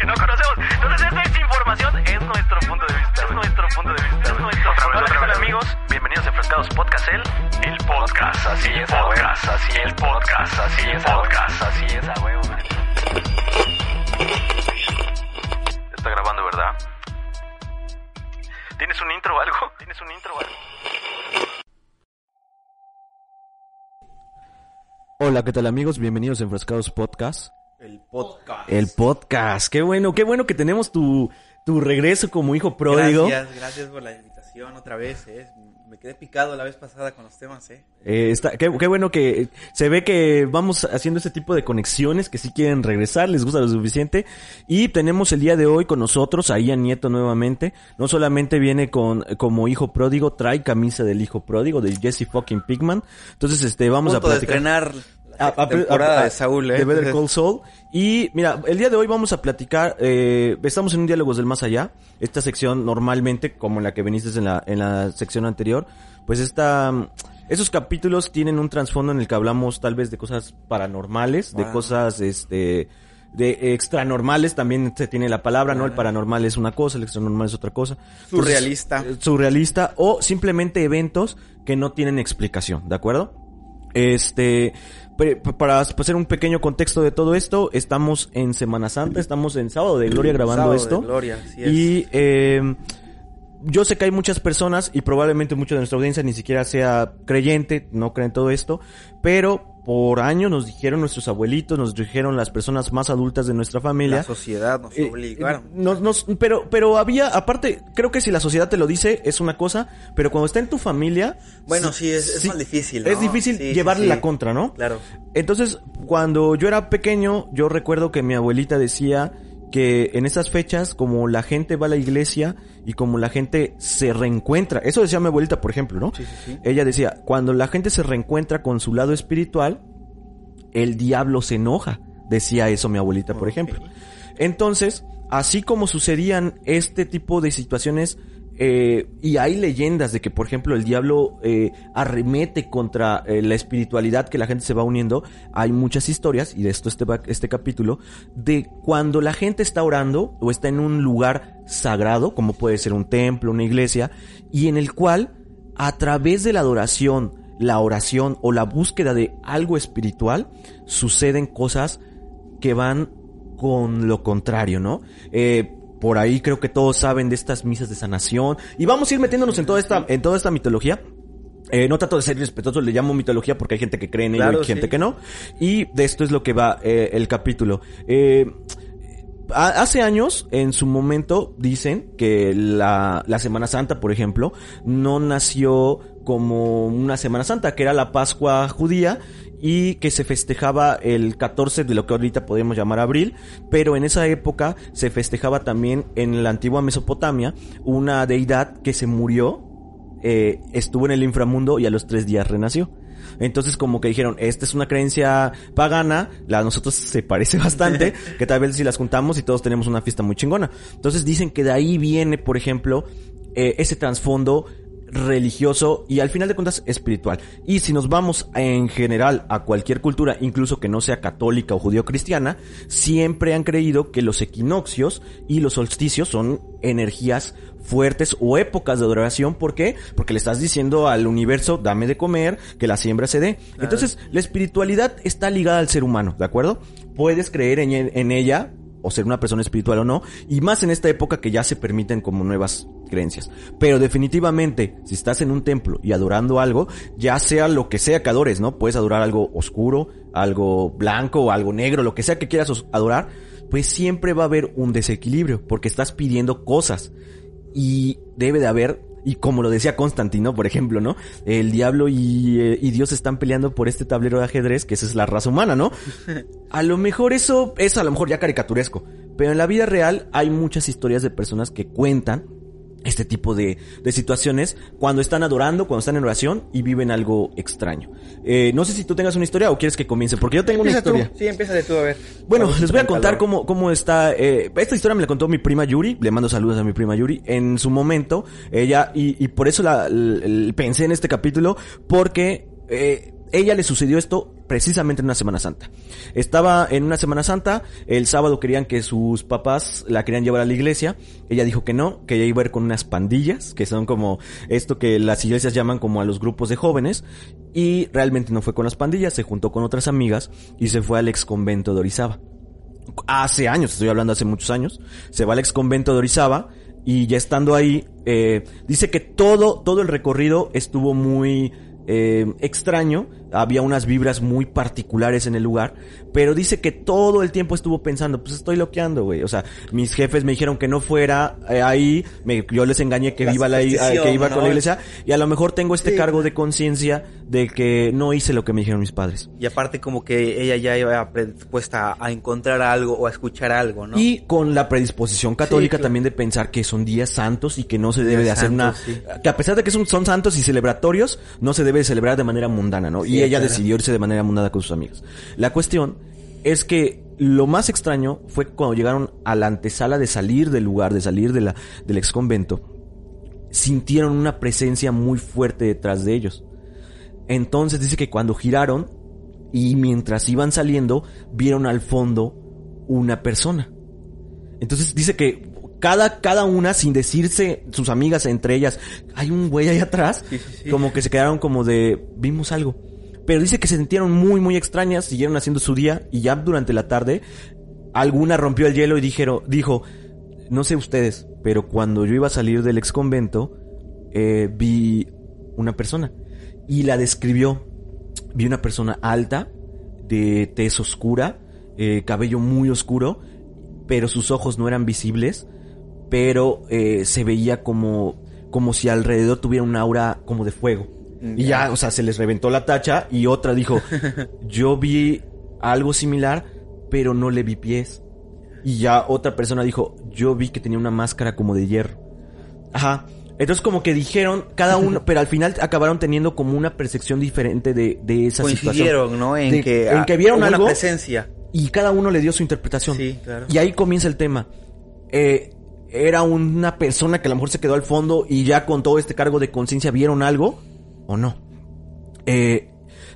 que no conocemos. Entonces esta información es nuestro punto de vista. Es nuestro punto de vista. Es nuestro Hola, ¿qué tal amigos? Bienvenidos a Enfrascados Podcast, el, el podcast, así es, podcast, así es, podcast, así es, podcast, así es, a huevo. Está grabando, ¿verdad? ¿Tienes un intro o algo? ¿Tienes un intro o algo? Hola, ¿qué tal amigos? Bienvenidos a Enfrascados Podcast. El podcast. El podcast. Qué bueno, qué bueno que tenemos tu, tu regreso como hijo pródigo. Gracias, gracias por la invitación otra vez. Eh. Me quedé picado la vez pasada con los temas. Eh. Eh, está, qué, qué bueno que se ve que vamos haciendo ese tipo de conexiones que sí quieren regresar, les gusta lo suficiente. Y tenemos el día de hoy con nosotros a Ian Nieto nuevamente. No solamente viene con como hijo pródigo, trae camisa del hijo pródigo de Jesse fucking Pigman. Entonces, este, vamos Punto a de platicar. estrenar a- a- temporada a- de Saúl, eh. de Better Call Saul. Y mira, el día de hoy vamos a platicar, eh, estamos en un Diálogos del Más Allá. Esta sección normalmente, como en la que veniste en la, en la sección anterior, pues esta, esos capítulos tienen un trasfondo en el que hablamos tal vez de cosas paranormales, de cosas, este, de extranormales también se tiene la palabra, ¿no? El paranormal es una cosa, el extranormal es otra cosa. Surrealista. eh, surrealista o simplemente eventos que no tienen explicación, ¿de acuerdo? Este, para hacer un pequeño contexto de todo esto, estamos en Semana Santa, estamos en Sábado de Gloria grabando Sábado de esto. Gloria, así es. Y eh, yo sé que hay muchas personas y probablemente mucha de nuestra audiencia ni siquiera sea creyente, no creen todo esto, pero por años nos dijeron nuestros abuelitos, nos dijeron las personas más adultas de nuestra familia. La sociedad nos Eh, obligaron. eh, nos- nos- pero, pero había, aparte, creo que si la sociedad te lo dice, es una cosa, pero cuando está en tu familia. Bueno, sí, es- es más difícil, Es difícil Sí, llevarle la contra, ¿no? Claro. Entonces, cuando yo era pequeño, yo recuerdo que mi abuelita decía que en esas fechas, como la gente va a la iglesia y como la gente se reencuentra, eso decía mi abuelita, por ejemplo, ¿no? Sí, sí, sí. Ella decía, cuando la gente se reencuentra con su lado espiritual, el diablo se enoja. Decía eso mi abuelita, por ejemplo. Entonces, así como sucedían este tipo de situaciones, eh, y hay leyendas de que, por ejemplo, el diablo eh, arremete contra eh, la espiritualidad que la gente se va uniendo, hay muchas historias, y de esto este, este capítulo, de cuando la gente está orando o está en un lugar sagrado, como puede ser un templo, una iglesia, y en el cual, a través de la adoración, la oración o la búsqueda de algo espiritual, suceden cosas que van con lo contrario, ¿no? Por ahí creo que todos saben de estas misas de sanación. Y vamos a ir metiéndonos en toda esta, en toda esta mitología. Eh, no trato de ser respetuoso, le llamo mitología porque hay gente que cree en ello Claro, y gente sí. que no. Y de esto es lo que va eh, el capítulo. Eh, Hace años, en su momento, dicen que la, la Semana Santa, por ejemplo, no nació como una Semana Santa, que era la Pascua judía y que se festejaba el 14 de lo que ahorita podemos llamar abril, pero en esa época se festejaba también en la antigua Mesopotamia una deidad que se murió, eh, estuvo en el inframundo y a los tres días renació. Entonces como que dijeron, esta es una creencia pagana, la a nosotros se parece bastante, que tal vez si las juntamos y todos tenemos una fiesta muy chingona. Entonces dicen que de ahí viene, por ejemplo, eh, ese trasfondo religioso y al final de cuentas espiritual. Y si nos vamos en general a cualquier cultura, incluso que no sea católica o judío-cristiana, siempre han creído que los equinoccios y los solsticios son energías fuertes o épocas de adoración. ¿Por qué? Porque le estás diciendo al universo, dame de comer, que la siembra se dé. Entonces, la espiritualidad está ligada al ser humano, ¿de acuerdo? Puedes creer en, en ella o ser una persona espiritual o no, y más en esta época que ya se permiten como nuevas creencias. Pero definitivamente, si estás en un templo y adorando algo, ya sea lo que sea que adores, ¿no? Puedes adorar algo oscuro, algo blanco o algo negro, lo que sea que quieras adorar, pues siempre va a haber un desequilibrio, porque estás pidiendo cosas. Y debe de haber, y como lo decía Constantino, por ejemplo, ¿no? El diablo y, eh, y Dios están peleando por este tablero de ajedrez, que esa es la raza humana, ¿no? A lo mejor eso es a lo mejor ya caricaturesco, pero en la vida real hay muchas historias de personas que cuentan este tipo de, de situaciones cuando están adorando, cuando están en oración y viven algo extraño. Eh, no sé si tú tengas una historia o quieres que comience, porque yo tengo una historia. tú. Sí, empieza tú a ver. Bueno, Vamos les voy a contar cómo, cómo está. Eh, esta historia me la contó mi prima Yuri. Le mando saludos a mi prima Yuri. En su momento, ella, y, y por eso la, pensé en este capítulo, porque eh, ella le sucedió esto precisamente en una Semana Santa. Estaba en una Semana Santa, el sábado querían que sus papás la querían llevar a la iglesia, ella dijo que no, que ella iba a ir con unas pandillas, que son como esto que las iglesias llaman como a los grupos de jóvenes, y realmente no fue con las pandillas, se juntó con otras amigas y se fue al ex convento de Orizaba. Hace años, estoy hablando hace muchos años, se va al ex convento de Orizaba y ya estando ahí, eh, dice que todo, todo el recorrido estuvo muy eh, extraño, había unas vibras muy particulares en el lugar, pero dice que todo el tiempo estuvo pensando, pues estoy loqueando, güey. O sea, mis jefes me dijeron que no fuera eh, ahí, me, yo les engañé que iba, la, que iba con la iglesia, y a lo mejor tengo este cargo de conciencia de que no hice lo que me dijeron mis padres. Y aparte como que ella ya iba predispuesta a encontrar algo o a escuchar algo, ¿no? Y con la predisposición católica también de pensar que son días santos y que no se debe de hacer una... Que a pesar de que son, son santos y celebratorios, no se debe celebrar de manera mundana, ¿no? y ella decidió irse de manera mundana con sus amigas. La cuestión es que lo más extraño fue cuando llegaron a la antesala de salir del lugar, de salir de la, del ex convento, sintieron una presencia muy fuerte detrás de ellos. Entonces dice que cuando giraron y mientras iban saliendo, vieron al fondo una persona. Entonces dice que cada, cada una, sin decirse sus amigas entre ellas, hay un güey ahí atrás, como que se quedaron como de, vimos algo. Pero dice que se sintieron muy, muy extrañas, siguieron haciendo su día y ya durante la tarde alguna rompió el hielo y dijeron, dijo, no sé ustedes, pero cuando yo iba a salir del ex convento, eh, vi una persona y la describió. Vi una persona alta, de tez oscura, eh, cabello muy oscuro, pero sus ojos no eran visibles, pero eh, se veía como, como si alrededor tuviera un aura como de fuego. Y ya, o sea, se les reventó la tacha y otra dijo, yo vi algo similar, pero no le vi pies. Y ya otra persona dijo, yo vi que tenía una máscara como de hierro. Ajá. Entonces como que dijeron cada uno, pero al final acabaron teniendo como una percepción diferente de, de esa situación. ¿no? En, que, en que vieron algo. Una presencia. Y cada uno le dio su interpretación. Sí, claro. Y ahí comienza el tema. Eh, era una persona que a lo mejor se quedó al fondo y ya con todo este cargo de conciencia vieron algo o no. Eh,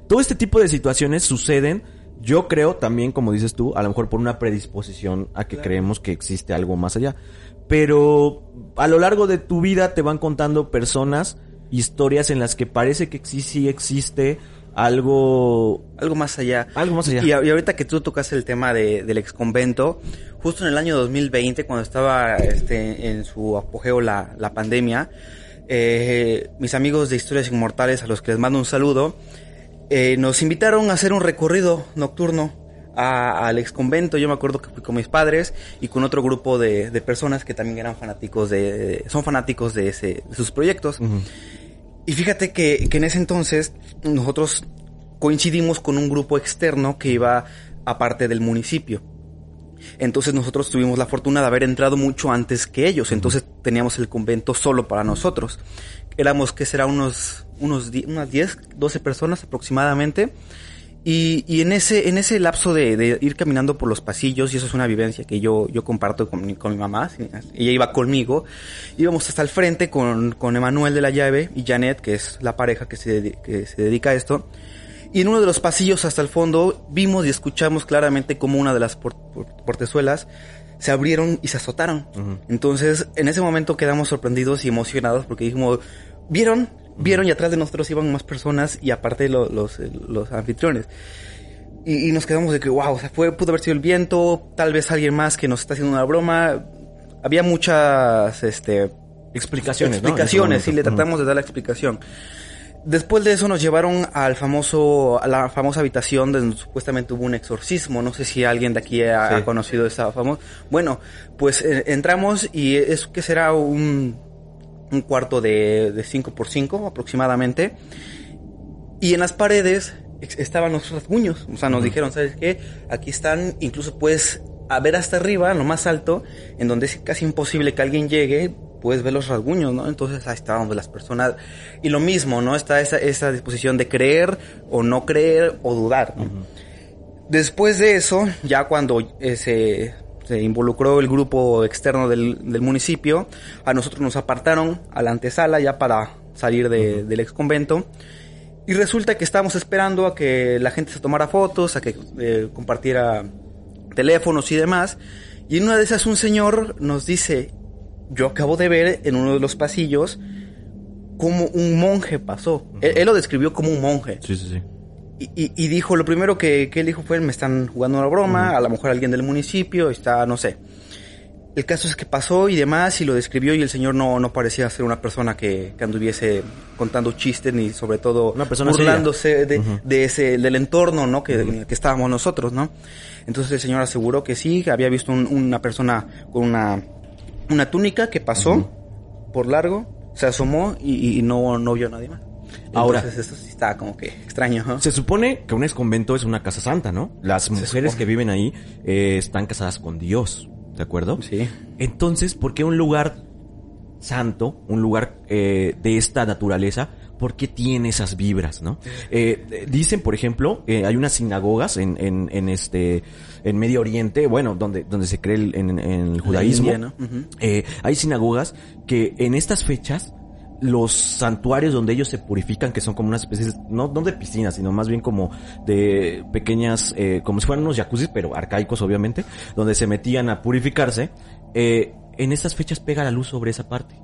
todo este tipo de situaciones suceden, yo creo también, como dices tú, a lo mejor por una predisposición a que creemos que existe algo más allá. Pero a lo largo de tu vida te van contando personas, historias en las que parece que sí, sí existe algo algo más allá algo más allá y, ahorita que tú tocas el tema de, del ex convento justo en el año 2020 cuando estaba este, en su apogeo la, la pandemia eh, mis amigos de Historias Inmortales, a los que les mando un saludo, eh, nos invitaron a hacer un recorrido nocturno al ex convento. Yo me acuerdo que fui con mis padres y con otro grupo de, personas que también eran fanáticos de, son fanáticos de, ese, sus proyectos. Y fíjate que, que en ese entonces nosotros coincidimos con un grupo externo que iba aparte del municipio. Entonces nosotros tuvimos la fortuna de haber entrado mucho antes que ellos. Entonces teníamos el convento solo para nosotros. Éramos, que será? Unos, unos unas 10, 12 personas aproximadamente. Y, y en ese, en ese lapso de, ir caminando por los pasillos, y eso es una vivencia que yo, yo comparto con mi, con mi mamá, ella iba conmigo, íbamos hasta el frente con, con Emanuel de la llave y Janet, que es la pareja que se, que se dedica a esto, y en uno de los pasillos hasta el fondo vimos y escuchamos claramente como una de las portezuelas se abrieron y se azotaron. Entonces, en ese momento quedamos sorprendidos y emocionados porque dijimos, ¿vieron? Vieron y atrás de nosotros iban más personas y aparte los, los, anfitriones. Y, nos quedamos de que, wow, o sea, fue, pudo haber sido el viento, tal vez alguien más que nos está haciendo una broma. Había muchas, este... Explicaciones, Explicaciones, sí, le tratamos de dar la explicación. Después de eso nos llevaron al famoso, a la famosa habitación donde supuestamente hubo un exorcismo. No sé si alguien de aquí ha, conocido esa famosa. Bueno, pues eh, entramos y es que será un, un cuarto de, de 5 por 5 aproximadamente. Y en las paredes estaban los rasguños. O sea, nos dijeron, ¿sabes qué? Aquí están, incluso puedes ver hasta arriba, lo más alto, en donde es casi imposible que alguien llegue puedes ver los rasguños, ¿no? Entonces ahí está donde las personas... Y lo mismo, ¿no? Está esa, esa disposición de creer o no creer o dudar, ¿no? Después de eso, ya cuando eh, se, se, involucró el grupo externo del, del, municipio, a nosotros nos apartaron a la antesala ya para salir de, del ex convento. Y resulta que estábamos esperando a que la gente se tomara fotos, a que eh, compartiera teléfonos y demás. Y en una de esas un señor nos dice, yo acabo de ver en uno de los pasillos cómo un monje pasó. él, él, lo describió como un monje. Sí, sí, sí. Y, y, y dijo, lo primero que, que, él dijo fue, me están jugando una broma, uh -huh. a lo mejor alguien del municipio, está, no sé. El caso es que pasó y demás, y lo describió, y el señor no, no parecía ser una persona que, que anduviese contando chistes, ni sobre todo una persona burlándose de, uh -huh. de, ese, del entorno, ¿no? Que, en el que estábamos nosotros, ¿no? Entonces el señor aseguró que sí, que había visto un, una persona con una, una túnica que pasó por largo, se asomó y, y no, no vio a nadie más. Ahora, Entonces, esto sí está como que extraño. Se supone que un exconvento es una casa santa, ¿no? Las mujeres que viven ahí eh, están casadas con Dios, ¿de acuerdo? Sí. Entonces, ¿por qué un lugar santo, un lugar eh, de esta naturaleza, por qué tiene esas vibras, no? Eh, dicen, por ejemplo, hay unas sinagogas en, en, en, este, en Medio Oriente, bueno, donde, donde se cree el, en, en, el judaísmo. India, ¿no? uh -huh. hay sinagogas que en estas fechas los santuarios donde ellos se purifican, que son como unas especies, no, no de piscinas, sino más bien como de pequeñas, eh, como si fueran unos jacuzzis, pero arcaicos obviamente, donde se metían a purificarse, eh, en estas fechas pega la luz sobre esa parte.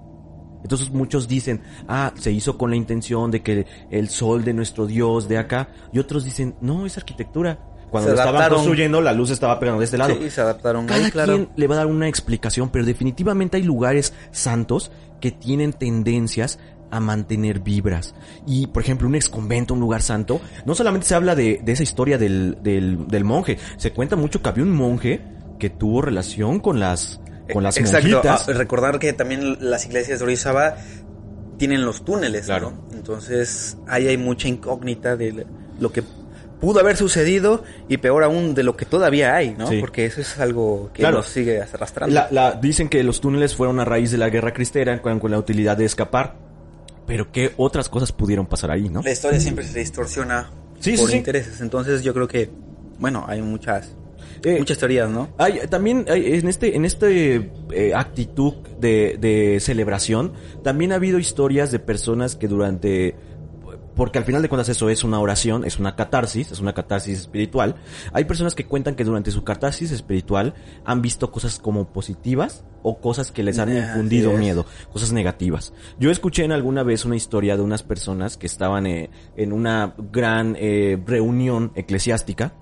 Entonces muchos dicen, ah, se hizo con la intención de que el sol de nuestro Dios de acá, y otros dicen, no, es arquitectura. Cuando lo estaban construyendo, la luz estaba pegando de este lado. Sí, se adaptaron. Cada ahí, claro. quien le va a dar una explicación, pero definitivamente hay lugares santos que tienen tendencias a mantener vibras. Y, por ejemplo, un exconvento, un lugar santo, no solamente se habla de, de esa historia del, del, del, monje, se cuenta mucho que había un monje que tuvo relación con las, con las Exacto. monjitas. Ah, recordar que también las iglesias de Orizaba tienen los túneles, claro. ¿no? Entonces, ahí hay mucha incógnita de lo que pudo haber sucedido y peor aún de lo que todavía hay, ¿no? Sí. Porque eso es algo que Claro. nos sigue arrastrando. La, la- dicen que los túneles fueron a raíz de la guerra cristera con, con la utilidad de escapar. Pero qué otras cosas pudieron pasar ahí, ¿no? La historia siempre se distorsiona Sí, por sí, sí. intereses. Entonces yo creo que, bueno, hay muchas, Eh, muchas teorías, ¿no? Hay, también hay, en este, en este eh, actitud de, de celebración, también ha habido historias de personas que durante, porque al final de cuentas eso es una oración, es una catarsis, es una catarsis espiritual. Hay personas que cuentan que durante su catarsis espiritual han visto cosas como positivas o cosas que les han infundido miedo, cosas negativas. Yo escuché en alguna vez una historia de unas personas que estaban eh, en una gran eh, reunión eclesiástica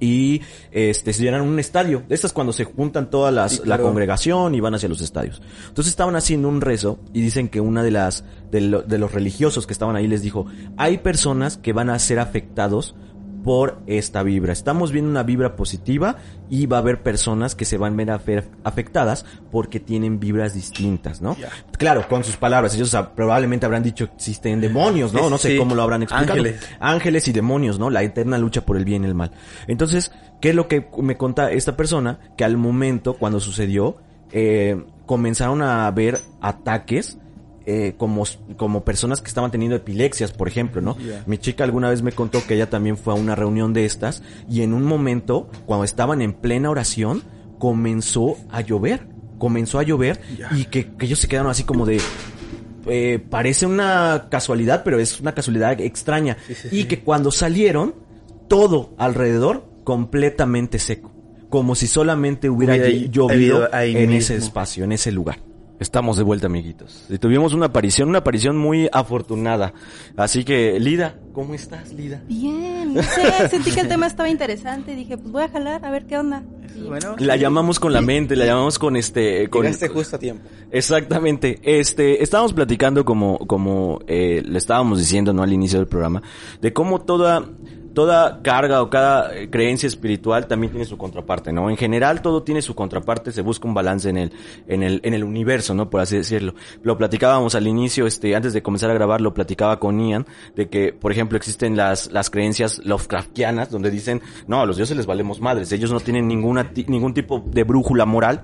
y este se llenaron un estadio. Estas cuando se juntan todas las Sí, la congregación y van hacia los estadios. Entonces estaban haciendo un rezo y dicen que una de las de, lo- de los religiosos que estaban ahí les dijo, "Hay personas que van a ser afectados por esta vibra. Estamos viendo una vibra positiva y va a haber personas que se van a ver afe- afectadas porque tienen vibras distintas, ¿no? Claro, con sus palabras. Ellos probablemente habrán dicho existen demonios, ¿no? No sé sí. cómo lo habrán explicado. Ángeles. Ángeles y demonios, ¿no? La eterna lucha por el bien y el mal. Entonces, ¿qué es lo que me conta esta persona? Que al momento, cuando sucedió, eh, comenzaron a haber ataques eh, como, como personas que estaban teniendo epilepsias, por ejemplo, ¿no? Mi chica alguna vez me contó que ella también fue a una reunión de estas y en un momento, cuando estaban en plena oración, comenzó a llover. Comenzó a llover y que, que ellos se quedaron así como de, eh, parece una casualidad, pero es una casualidad extraña. Sí, sí, y sí. que cuando salieron, todo alrededor completamente seco. Como si solamente hubiera Hubiera ll- llovido ahí en mismo. ese espacio, en ese lugar. Estamos de vuelta, amiguitos. Y tuvimos una aparición, una aparición muy afortunada. Así que, Lida, ¿cómo estás, Lida? Bien, no sé, sentí que el tema estaba interesante y dije, pues voy a jalar a ver qué onda. Y- Bueno, La llamamos con la mente, la llamamos con este... Con, llegaste justo a tiempo. Exactamente. Este, estábamos platicando como, como eh, le estábamos diciendo, ¿no? Al inicio del programa, de cómo toda, toda carga o cada eh, creencia espiritual también tiene su contraparte, ¿no? En general todo tiene su contraparte, se busca un balance en el, en el, en el universo, ¿no? Por así decirlo. Lo platicábamos al inicio, este, antes de comenzar a grabar, lo platicaba con Ian, de que, por ejemplo, existen las, las creencias Lovecraftianas, donde dicen, no, a los dioses les valemos madres, ellos no tienen ninguna, ningún tipo de brújula moral,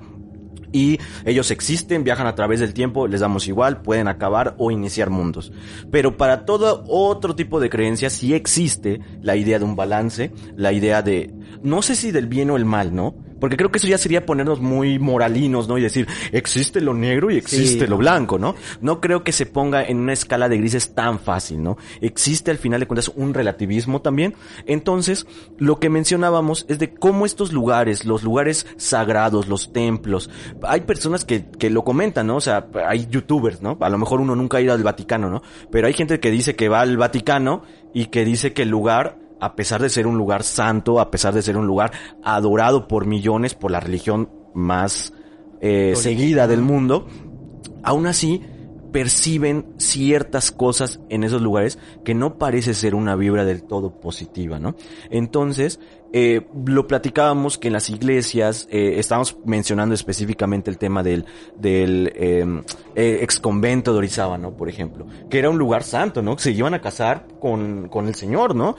y ellos existen, viajan a través del tiempo, les damos igual, pueden acabar o iniciar mundos. Pero para todo otro tipo de creencias sí existe la idea de un balance, la idea de, no sé si del bien o el mal, ¿no? Porque creo que eso ya sería ponernos muy moralinos, ¿no? Y decir, existe lo negro y existe lo blanco, ¿no? No creo que se ponga en una escala de grises tan fácil, ¿no? Existe al final de cuentas un relativismo también. Entonces, lo que mencionábamos es de cómo estos lugares, los lugares sagrados, los templos, hay personas que, que lo comentan, ¿no? O sea, hay youtubers, ¿no? A lo mejor uno nunca ha ido al Vaticano, ¿no? Pero hay gente que dice que va al Vaticano y que dice que el lugar a pesar de ser un lugar santo, a pesar de ser un lugar adorado por millones, por la religión más eh, seguida del mundo, aún así perciben ciertas cosas en esos lugares que no parece ser una vibra del todo positiva, ¿no? Entonces, eh, lo platicábamos que en las iglesias, eh, estábamos mencionando específicamente el tema del, del em, eh, ex convento de Orizaba, ¿no? Por ejemplo, que era un lugar santo, ¿no? Que se iban a casar con, con el Señor, ¿no?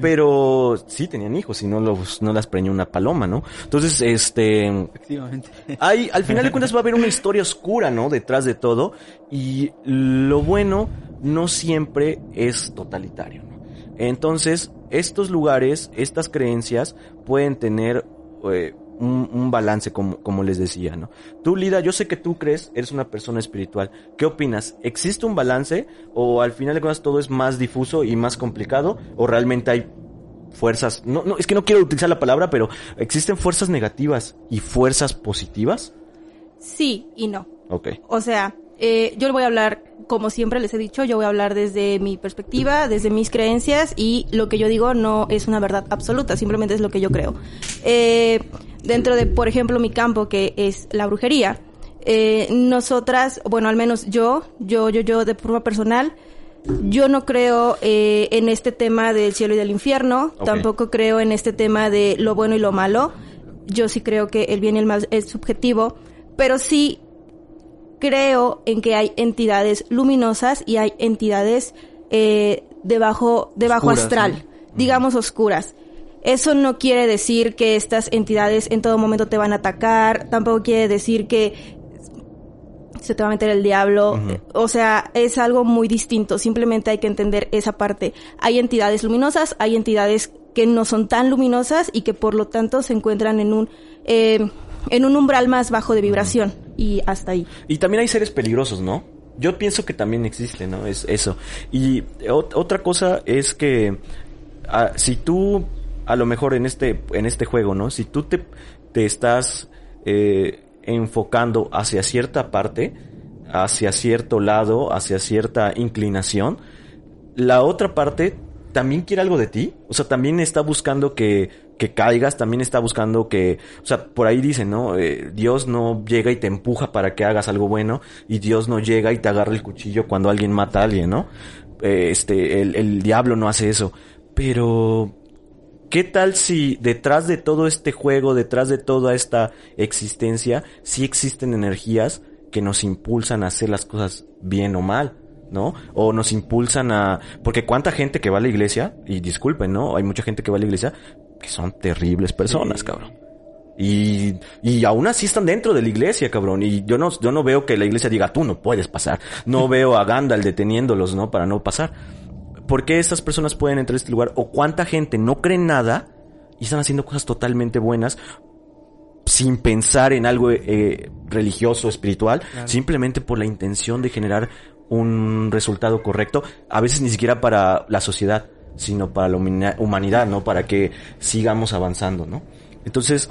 Pero sí tenían hijos y no los, no las preñó una paloma, ¿no? Entonces, este, Efectivamente. hay, al final de cuentas va a haber una historia oscura, ¿no? Detrás de todo. Y lo bueno no siempre es totalitario, ¿no? Entonces, estos lugares, estas creencias pueden tener eh, un, un balance, como, como les decía, ¿no? Tú, Lida, yo sé que tú crees, eres una persona espiritual. ¿Qué opinas? ¿Existe un balance o al final de cuentas todo es más difuso y más complicado o realmente hay fuerzas, no, no, es que no quiero utilizar la palabra, pero ¿existen fuerzas negativas y fuerzas positivas? Sí y no. Ok. O sea, eh, yo voy a hablar, como siempre les he dicho, yo voy a hablar desde mi perspectiva, desde mis creencias y lo que yo digo no es una verdad absoluta, simplemente es lo que yo creo. Eh, dentro de, por ejemplo, mi campo que es la brujería, eh, nosotras, bueno, al menos yo, yo, yo, yo de forma personal, yo no creo eh, en este tema del cielo y del infierno, tampoco creo en este tema de lo bueno y lo malo. Yo sí creo que el bien y el mal es subjetivo, pero sí creo en que hay entidades luminosas y hay entidades eh, de bajo, de bajo Oscuras, astral, digamos oscuras. Eso no quiere decir que estas entidades en todo momento te van a atacar, tampoco quiere decir que se te va a meter el diablo. O sea, es algo muy distinto. Simplemente hay que entender esa parte. Hay entidades luminosas, hay entidades que no son tan luminosas y que por lo tanto se encuentran en un, eh, en un umbral más bajo de vibración. Y hasta ahí. Y también hay seres peligrosos, ¿no? Yo pienso que también existe, ¿no? Es eso. Y ot- otra cosa es que ah, si tú, a lo mejor en este, en este juego, ¿no? Si tú te, te estás eh, enfocando hacia cierta parte, hacia cierto lado, hacia cierta inclinación, la otra parte también quiere algo de ti. O sea, también está buscando que, que caigas, también está buscando que, o sea, por ahí dicen, ¿no? Eh, Dios no llega y te empuja para que hagas algo bueno y Dios no llega y te agarra el cuchillo cuando alguien mata a alguien, ¿no? Eh, este, el, el diablo no hace eso. Pero, ¿qué tal si detrás de todo este juego, detrás de toda esta existencia, sí existen energías que nos impulsan a hacer las cosas bien o mal? ¿no? O nos impulsan a... Porque cuánta gente que va a la iglesia, y disculpen, ¿no? Hay mucha gente que va a la iglesia que son terribles personas, Sí. cabrón. Y, y aún así están dentro de la iglesia, cabrón. Y yo no, yo no veo que la iglesia diga, tú no puedes pasar. No veo a Gandalf deteniéndolos, ¿no? Para no pasar. ¿Por qué estas personas pueden entrar a este lugar? ¿O cuánta gente no cree en nada y están haciendo cosas totalmente buenas sin pensar en algo eh, religioso, espiritual, simplemente por la intención de generar un resultado correcto, a veces ni siquiera para la sociedad, sino para la humanidad, ¿no? Para que sigamos avanzando, ¿no? Entonces,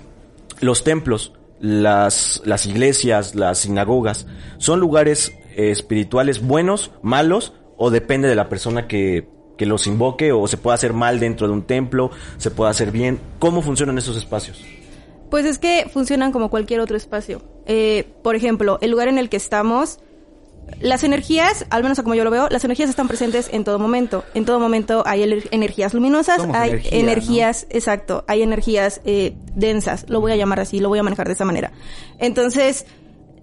los templos, las, las iglesias, las sinagogas, son lugares eh, espirituales buenos, malos, o depende de la persona que, que los invoque, o se puede hacer mal dentro de un templo, se puede hacer bien. ¿Cómo funcionan esos espacios? Pues es que funcionan como cualquier otro espacio. Eh, por ejemplo, el lugar en el que estamos, las energías, al menos como yo lo veo, las energías están presentes en todo momento. En todo momento hay ener- energías luminosas, Somos hay energía, energías, exacto, hay energías eh, densas, lo voy a llamar así, lo voy a manejar de esa manera. Entonces,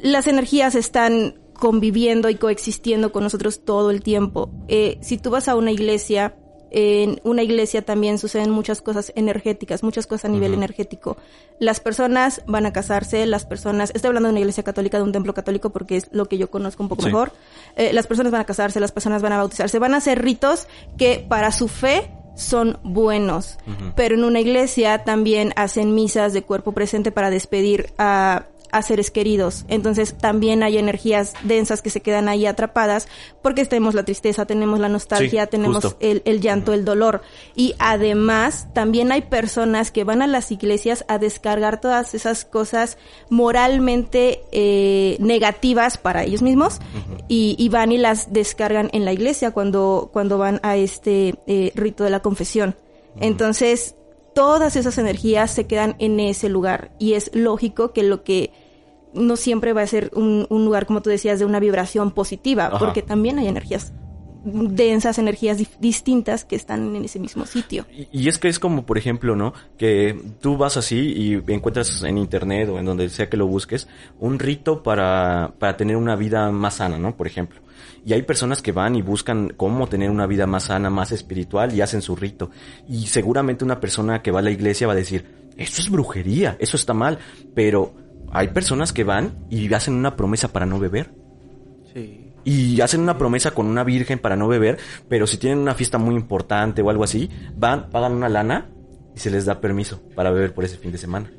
las energías están conviviendo y coexistiendo con nosotros todo el tiempo. Eh, si tú vas a una iglesia, en una iglesia también suceden muchas cosas energéticas, muchas cosas a nivel energético. Las personas van a casarse, las personas, estoy hablando de una iglesia católica, de un templo católico porque es lo que yo conozco un poco Sí. mejor. Eh, las personas van a casarse, las personas van a bautizarse, van a hacer ritos que para su fe son buenos. Pero en una iglesia también hacen misas de cuerpo presente para despedir a a seres queridos. Entonces también hay energías densas que se quedan ahí atrapadas porque tenemos la tristeza, tenemos la nostalgia, tenemos el, el, llanto, el dolor. Y además también hay personas que van a las iglesias a descargar todas esas cosas moralmente eh, negativas para ellos mismos y, y, van y las descargan en la iglesia cuando, cuando van a este eh, rito de la confesión. Entonces, todas esas energías se quedan en ese lugar y es lógico que lo que no siempre va a ser un, lugar, como tú decías, de una vibración positiva, porque también hay energías densas, energías distintas que están en ese mismo sitio. Y, es que es como, por ejemplo, ¿no? Que tú vas así y encuentras en internet o en donde sea que lo busques un rito para, para tener una vida más sana, ¿no? Por ejemplo. Y hay personas que van y buscan cómo tener una vida más sana, más espiritual y hacen su rito. Y seguramente una persona que va a la iglesia va a decir, eso es brujería, eso está mal. Pero hay personas que van y hacen una promesa para no beber. Sí. Y hacen una promesa con una virgen para no beber, pero si tienen una fiesta muy importante o algo así, van, pagan una lana y se les da permiso para beber por ese fin de semana.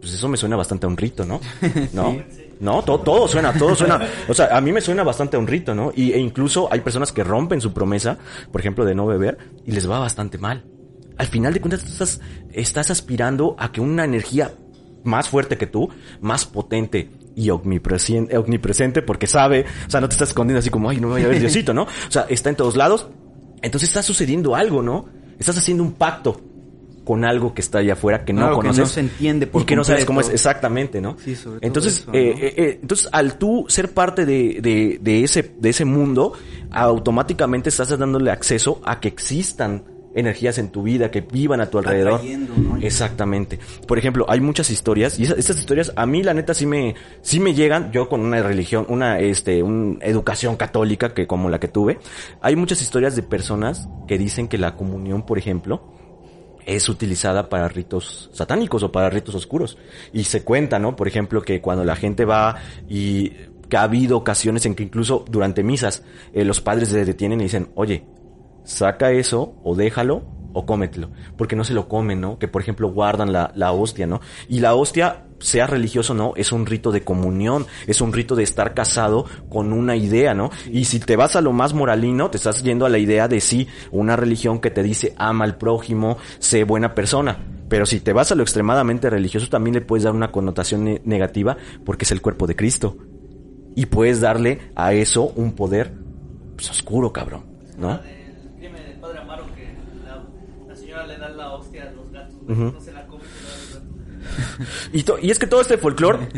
Pues eso me suena bastante a un rito, ¿no? ¿No? No, todo, todo suena, todo suena. O sea, a mí me suena bastante a un rito, ¿no? Y, e incluso hay personas que rompen su promesa, por ejemplo, de no beber, y les va bastante mal. Al final de cuentas, estás, estás aspirando a que una energía más fuerte que tú, más potente y omnipresente, omnipresente porque sabe, o sea, no te estás escondiendo así como, ay, no me voy a ver Diosito, ¿no? O sea, está en todos lados. Entonces está sucediendo algo, ¿no? Estás haciendo un pacto con algo que está allá afuera que no conoces. Que no se entiende por Y que no sabes cómo es exactamente, ¿no? Sí, sobre todo entonces, eh, eh, eh, entonces, al tú ser parte de, de, de, ese, de ese mundo, automáticamente estás dándole acceso a que existan energías en tu vida que vivan a tu alrededor. Exactamente. Por ejemplo, hay muchas historias y esas, estas historias a mí la neta sí me sí me llegan yo con una religión, una este una educación católica que como la que tuve. Hay muchas historias de personas que dicen que la comunión, por ejemplo, es utilizada para ritos satánicos o para ritos oscuros. Y se cuenta, ¿no? Por ejemplo, que cuando la gente va y que ha habido ocasiones en que incluso durante misas eh, los padres se detienen y dicen, oye, saca eso o déjalo o cómetelo, porque no se lo comen, ¿no? Que por ejemplo guardan la, la hostia, ¿no? Y la hostia, sea religioso o no, es un rito de comunión, es un rito de estar casado con una idea, ¿no? Y si te vas a lo más moralino, te estás yendo a la idea de sí, una religión que te dice ama al prójimo, sé buena persona. Pero si te vas a lo extremadamente religioso, también le puedes dar una connotación negativa porque es el cuerpo de Cristo. Y puedes darle a eso un poder pues, oscuro, cabrón, ¿no? Y, y es que todo este folclore,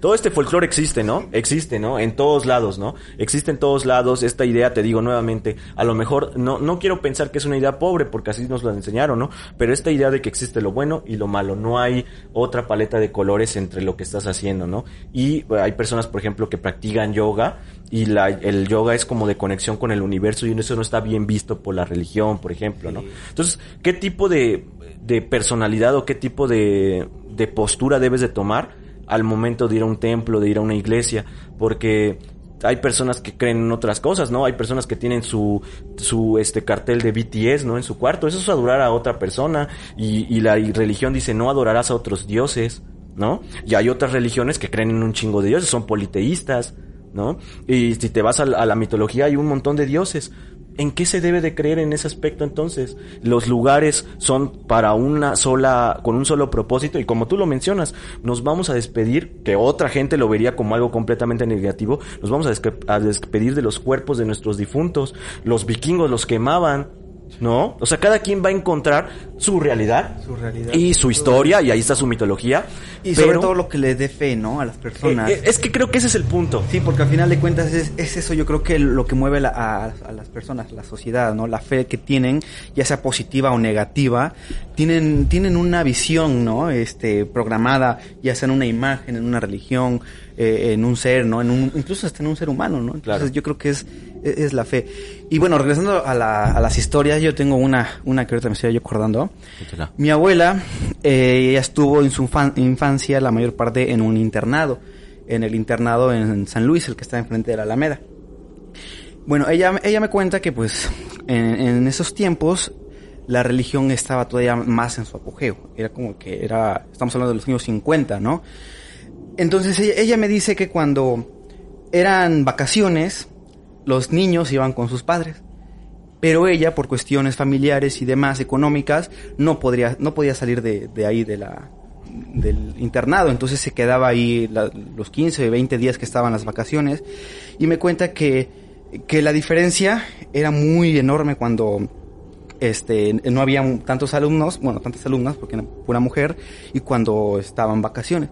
todo este folclore existe, ¿no? Existe, ¿no? En todos lados, ¿no? Existe en todos lados esta idea, te digo nuevamente, a lo mejor no, no quiero pensar que es una idea pobre porque así nos lo enseñaron, ¿no? Pero esta idea de que existe lo bueno y lo malo, no hay otra paleta de colores entre lo que estás haciendo, ¿no? Y hay personas, por ejemplo, que practican yoga y la, el yoga es como de conexión con el universo y eso no está bien visto por la religión, por ejemplo, ¿no? Entonces, ¿qué tipo de, de personalidad o qué tipo de, de postura debes de tomar al momento de ir a un templo, de ir a una iglesia? Porque hay personas que creen en otras cosas, ¿no? Hay personas que tienen su, su este cartel de BTS, ¿no? En su cuarto. Eso es adorar a otra persona. Y, y la religión dice, no adorarás a otros dioses, ¿no? Y hay otras religiones que creen en un chingo de dioses, son politeístas. ¿no? Y si te vas a, la mitología hay un montón de dioses. ¿En qué se debe de creer en ese aspecto entonces? Los lugares son para una sola, con un solo propósito y como tú lo mencionas, nos vamos a despedir, que otra gente lo vería como algo completamente negativo, nos vamos a, a despedir de los cuerpos de nuestros difuntos. Los vikingos los quemaban, ¿no? O sea, cada quien va a encontrar su realidad, su realidad y su historia, y ahí está su mitología. Y sobre todo lo que le dé fe, ¿no? A las personas. Eh, eh, es que creo que ese es el punto. Sí, porque al final de cuentas es, eso, yo creo que lo que mueve a, a, las personas, la sociedad, ¿no? La fe que tienen, ya sea positiva o negativa, tienen, tienen una visión, ¿no? Este, programada, ya sea en una imagen, en una religión, eh, en un ser, ¿no? En un, incluso hasta en un ser humano, ¿no? Entonces yo creo que es, es, la fe. Y bueno, regresando a, la, a las historias, yo tengo una, una que ahorita me estoy yo acordando. Mi abuela, eh, ella estuvo en su infancia la mayor parte en un internado, en el internado en San Luis, el que está enfrente de la Alameda. Bueno, ella, ella me cuenta que pues en, en esos tiempos la religión estaba todavía más en su apogeo. Era como que era, estamos hablando de los años 50, ¿no? Entonces ella, ella me dice que cuando eran vacaciones, los niños iban con sus padres. Pero ella, por cuestiones familiares y demás económicas, no podría, no podía salir de, de ahí de la, del internado. Entonces se quedaba ahí la- los 15 o 20 días que estaban las vacaciones. Y me cuenta que, que la diferencia era muy enorme cuando este, no había tantos alumnos, bueno, tantas alumnas, porque era pura mujer, y cuando estaban vacaciones.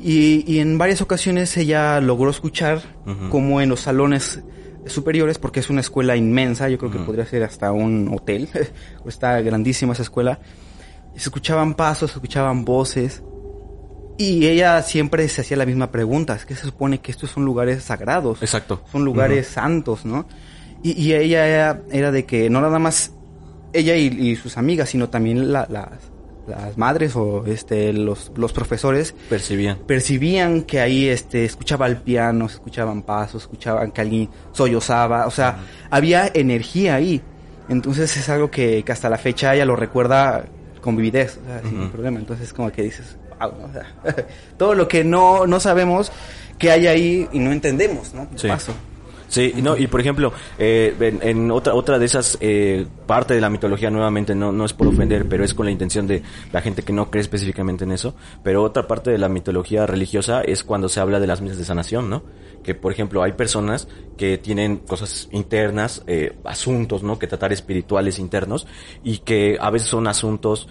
Y, y en varias ocasiones ella logró escuchar Ujú. como en los salones superiores, porque es una escuela inmensa, yo creo que Ujú. podría ser hasta un hotel, está grandísima esa escuela, se escuchaban pasos, se escuchaban voces, y ella siempre se hacía la misma pregunta, es que se supone que estos son lugares sagrados, Exacto. son lugares santos, ¿no? Y, y ella era, era de que no nada más ella y, y sus amigas, sino también la- las, las madres o este los, los profesores Percibían. percibían que ahí este escuchaba el piano, escuchaban pasos, escuchaban que alguien sollozaba, o sea, había energía ahí. Entonces es algo que, que hasta la fecha ella lo recuerda con vividez, o sea, sin problema. Entonces como que dices, wow, ¿no? O sea, todo lo que no, no sabemos que hay ahí y no entendemos, ¿no? Sí. Paso. Sí, no, y por ejemplo, eh, en, en otra otra de esas eh, parte de la mitología nuevamente no no es por ofender, pero es con la intención de la gente que no cree específicamente en eso, pero otra parte de la mitología religiosa es cuando se habla de las misas de sanación, ¿no? Que por ejemplo hay personas que tienen cosas internas, eh, asuntos, ¿no? Que tratar espirituales internos y que a veces son asuntos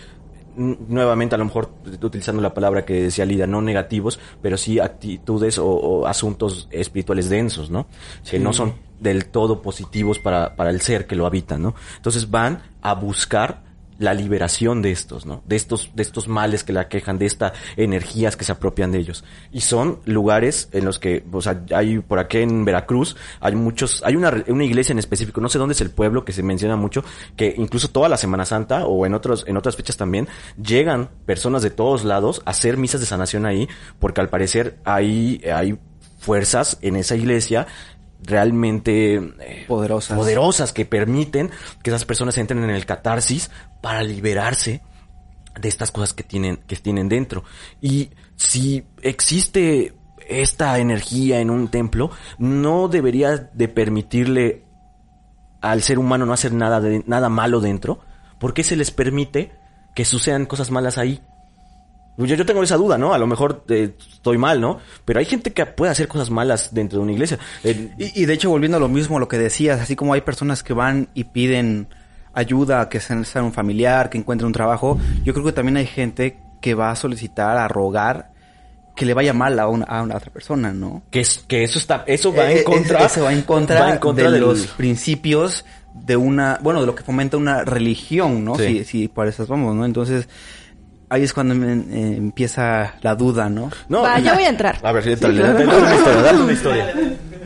nuevamente a lo mejor utilizando la palabra que decía Lida, no negativos, pero sí actitudes o, o asuntos espirituales densos, ¿no? Que no son del todo positivos para, para el ser que lo habita, ¿no? Entonces van a buscar la liberación de estos, ¿no? De estos, de estos males que la quejan, de estas energías que se apropian de ellos. Y son lugares en los que, o sea, hay por aquí en Veracruz, hay muchos, hay una, una iglesia en específico, no sé dónde es el pueblo, que se menciona mucho, que incluso toda la Semana Santa o en otros, en otras fechas también, llegan personas de todos lados a hacer misas de sanación ahí, porque al parecer hay, hay fuerzas en esa iglesia realmente eh, Poderosas. poderosas que permiten que esas personas entren en el catarsis para liberarse de estas cosas que tienen que tienen dentro y si existe esta energía en un templo no debería de permitirle al ser humano no hacer nada de nada malo dentro ¿por qué se les permite que sucedan cosas malas ahí? Yo, yo tengo esa duda, ¿no? A lo mejor eh, estoy mal, ¿no? Pero hay gente que puede hacer cosas malas dentro de una iglesia. Eh, Y, y de hecho, volviendo a lo mismo, lo que decías, así como hay personas que van y piden ayuda, que sean, sea un familiar, que encuentren un trabajo, yo creo que también hay gente que va a solicitar, a rogar que le vaya mal a una, a una otra persona, ¿no? que, es, que eso está, eso va Eh, en contra, Eso va en contra, va en contra de los principios de una, bueno, de lo que fomenta una religión, ¿no? Sí. Si, si por esas vamos, ¿no? Entonces, ahí es cuando me- eh, empieza la duda, ¿no? No, Va, y- ya voy a entrar. A ver, sí, dale, dale, dale una historia, dale una historia.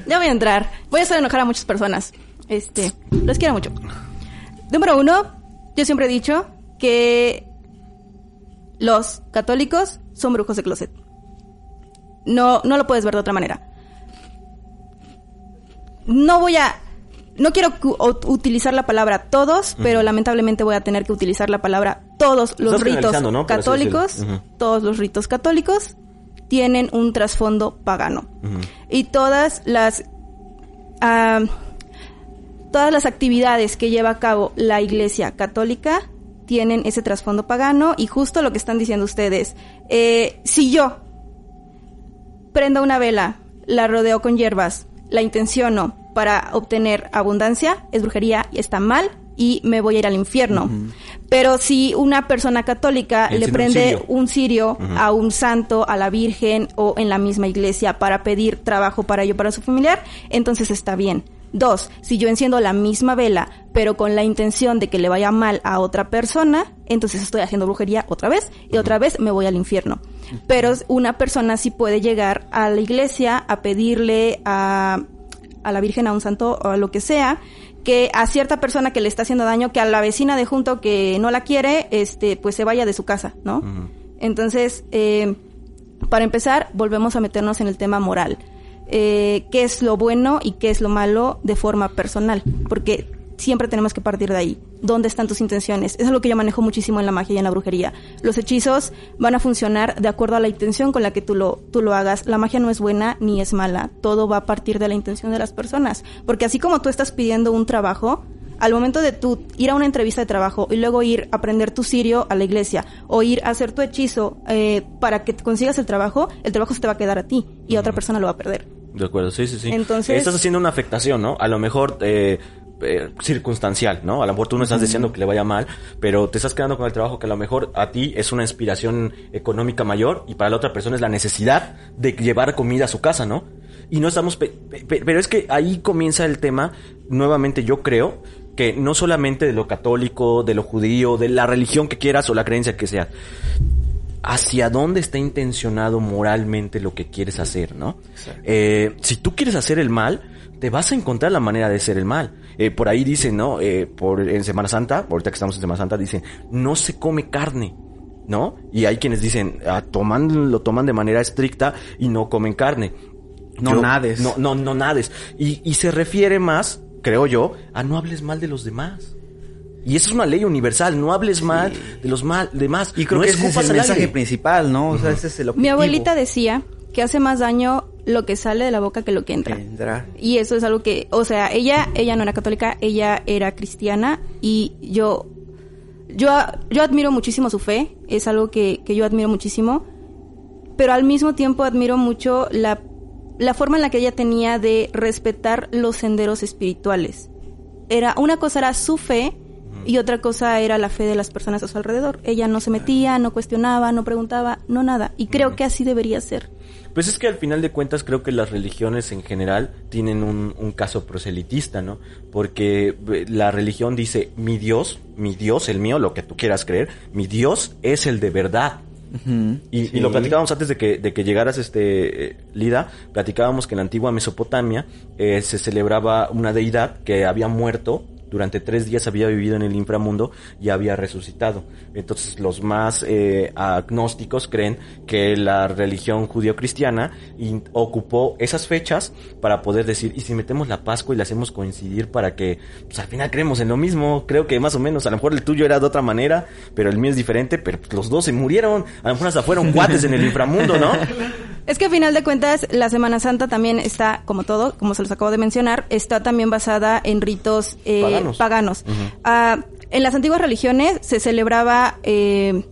Ya voy a entrar. Voy a hacer enojar a muchas personas. Este, los quiero mucho. Número uno, yo siempre he dicho que los católicos son brujos de closet. No, no lo puedes ver de otra manera. No voy a, no quiero utilizar la palabra todos, pero lamentablemente voy a tener que utilizar la palabra todos los Estás ritos ¿no? Católicos, todos los ritos católicos tienen un trasfondo pagano. Y todas las todas las actividades que lleva a cabo la Iglesia Católica tienen ese trasfondo pagano y justo lo que están diciendo ustedes. Eh, si yo prendo una vela, la rodeo con hierbas, la intenciono para obtener abundancia, es brujería y está mal y me voy a ir al infierno. Pero si una persona católica le un prende cirio. un cirio a un santo, a la Virgen o en la misma iglesia para pedir trabajo para ello, para su familiar, entonces está bien. Dos, si yo enciendo la misma vela, pero con la intención de que le vaya mal a otra persona, entonces estoy haciendo brujería otra vez y otra vez me voy al infierno. Pero una persona sí puede llegar a la iglesia a pedirle a, a la Virgen, a un santo o a lo que sea, que a cierta persona que le está haciendo daño, que a la vecina de junto que no la quiere, este, pues se vaya de su casa, ¿no? Entonces, eh, para empezar, volvemos a meternos en el tema moral. Eh, ¿Qué es lo bueno y qué es lo malo de forma personal? Porque siempre tenemos que partir de ahí. ¿Dónde están tus intenciones? Eso es lo que yo manejo muchísimo en la magia y en la brujería. Los hechizos van a funcionar de acuerdo a la intención con la que tú lo, tú lo hagas. La magia no es buena ni es mala. Todo va a partir de la intención de las personas. Porque así como tú estás pidiendo un trabajo, al momento de tú ir a una entrevista de trabajo y luego ir a aprender tu sirio a la iglesia o ir a hacer tu hechizo eh, para que consigas el trabajo, el trabajo se te va a quedar a ti y otra persona lo va a perder. De acuerdo, sí, sí, sí. Entonces- Estás haciendo una afectación, ¿no? A lo mejor eh, eh, circunstancial, ¿no? A lo mejor tú no estás diciendo que le vaya mal, pero te estás quedando con el trabajo que a lo mejor a ti es una inspiración económica mayor y para la otra persona es la necesidad de llevar comida a su casa, ¿no? Y no estamos... pe- pe- pe- pero es que ahí comienza el tema, nuevamente yo creo, que no solamente de lo católico, de lo judío, de la religión que quieras o la creencia que sea, hacia dónde está intencionado moralmente lo que quieres hacer, ¿no? Eh, si tú quieres hacer el mal, te vas a encontrar la manera de hacer el mal. Eh, por ahí dicen, ¿no? Eh, por, en Semana Santa, ahorita que estamos en Semana Santa, dicen, no se come carne. ¿No? Y hay quienes dicen, ah, toman, lo toman de manera estricta y no comen carne. No nades. No, no, no nades. Y, y se refiere más, creo yo, a no hables mal de los demás. Y esa es una ley universal, no hables mal de los mal, demás. Y creo no que ese es el mensaje aire. principal, ¿no? O sea, ese es el objetivo. Mi abuelita decía que hace más daño lo que sale de la boca que lo que entra. Y eso es algo que, o sea, ella, ella no era católica, ella era cristiana y yo, yo, yo admiro muchísimo su fe, es algo que, que yo admiro muchísimo, pero al mismo tiempo admiro mucho la, la forma en la que ella tenía de respetar los senderos espirituales. Era, una cosa era su fe y otra cosa era la fe de las personas a su alrededor. Ella no se metía, no cuestionaba, no preguntaba, no nada. Y creo que así debería ser. Pues es que al final de cuentas creo que las religiones en general tienen un, un caso proselitista, ¿no? Porque eh, la religión dice, mi Dios, mi Dios, el mío, lo que tú quieras creer, mi Dios es el de verdad. Y, y lo platicábamos antes de que, de que llegaras, este, eh, Lida, platicábamos que en la antigua Mesopotamia eh, se celebraba una deidad que había muerto durante tres días había vivido en el inframundo y había resucitado. Entonces los más eh, agnósticos creen que la religión judío-cristiana in- ocupó esas fechas para poder decir, y si metemos la Pascua y la hacemos coincidir para que, pues al final creemos en lo mismo, creo que más o menos, a lo mejor el tuyo era de otra manera, pero el mío es diferente, pero los dos se murieron, a lo mejor hasta fueron cuates en el inframundo, ¿no? Es que a final de cuentas, la Semana Santa también está, como todo, como se los acabo de mencionar, está también basada en ritos eh, Paganos. paganos. Ah, en las antiguas religiones se celebraba eh,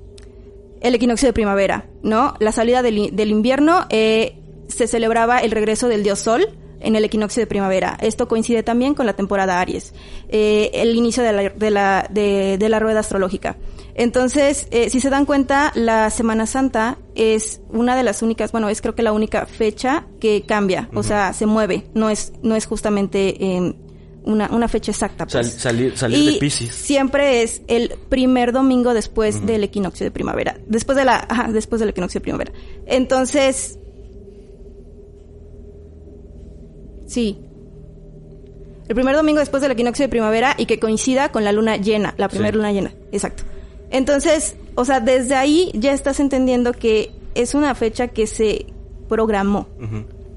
el equinoccio de primavera, ¿no? La salida del, invierno eh, se celebraba el regreso del dios Sol en el equinoccio de primavera. Esto coincide también con la temporada Aries, eh, el inicio de la, de la, de, de la rueda astrológica. Entonces, eh, si se dan cuenta, la Semana Santa es una de las únicas, bueno, es creo que la única fecha que cambia, o sea, se mueve, no es, no es justamente eh, una, una fecha exacta. Sal- Pues. salir salir y de Pisces. siempre es el primer domingo después del equinoccio de primavera, después de la, ajá, después del equinoccio de primavera. Entonces, sí. El primer domingo después del equinoccio de primavera y que coincida con la luna llena, la primera Sí. luna llena, exacto. Entonces, o sea, desde ahí ya estás entendiendo que es una fecha que se programó.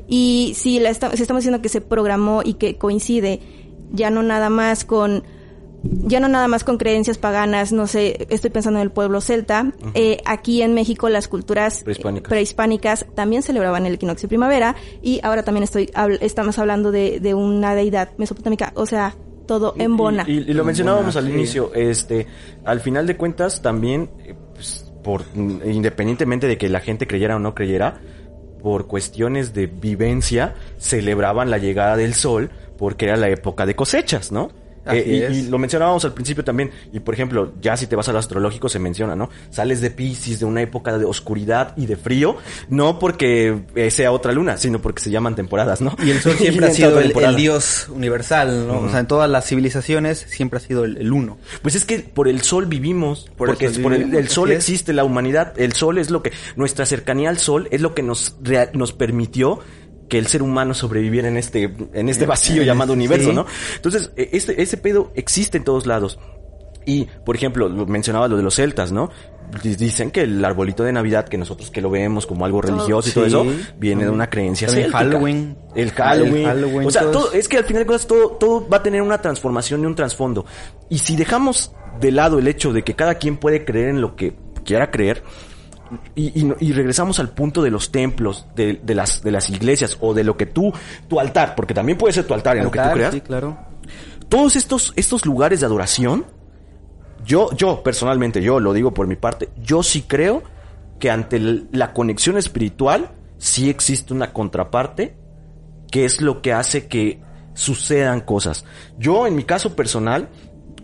Y si, la si estamos diciendo que se programó y que coincide, ya no nada más con ya no nada más con creencias paganas, no sé, estoy pensando en el pueblo celta. Eh, aquí en México las culturas Prehispánicas. prehispánicas también celebraban el equinoccio de primavera y ahora también estoy estamos hablando de, de una deidad mesopotámica, o sea, todo en bona. Y, y- y lo mencionábamos Bona, al sí. inicio, este, al final de cuentas también, eh, pues, por independientemente de que la gente creyera o no creyera, por cuestiones de vivencia, celebraban la llegada del sol porque era la época de cosechas, ¿no? Eh, y, lo mencionábamos al principio también, y por ejemplo, ya si te vas al astrológico se menciona, ¿no? Sales de Pisces, de una época de oscuridad y de frío, no porque eh, sea otra luna, sino porque se llaman temporadas, ¿no? Y el sol siempre ha sido el, dios universal, ¿no? O sea, en todas las civilizaciones siempre ha sido el, el uno. Pues es que por el sol vivimos, Por porque el sol por el, sol existe la humanidad, el sol es lo que nuestra cercanía al sol es lo que nos nos permitió que el ser humano sobreviviera en este en este vacío llamado universo, sí. ¿no? Entonces, eh, este ese pedo existe en todos lados. Y, por ejemplo, lo- mencionaba lo de los celtas, ¿no? di- dicen que el arbolito de Navidad, que nosotros que lo vemos como algo religioso y todo sí. eso, viene de una creencia También céltica. Halloween. El Halloween. El Halloween, o sea, todo es que al final de cuentas todo, todo va a tener una transformación y un trasfondo. Y si dejamos de lado el hecho de que cada quien puede creer en lo que quiera creer, y, y no- y regresamos al punto de los templos, de, de las, de las iglesias, o de lo que tú, tu altar, porque también puede ser tu altar en lo que tú creas. Sí, claro. Todos estos, estos lugares de adoración, yo, yo personalmente, yo lo digo por mi parte, yo sí creo que ante la conexión espiritual sí existe una contraparte que es lo que hace que sucedan cosas. Yo, en mi caso personal,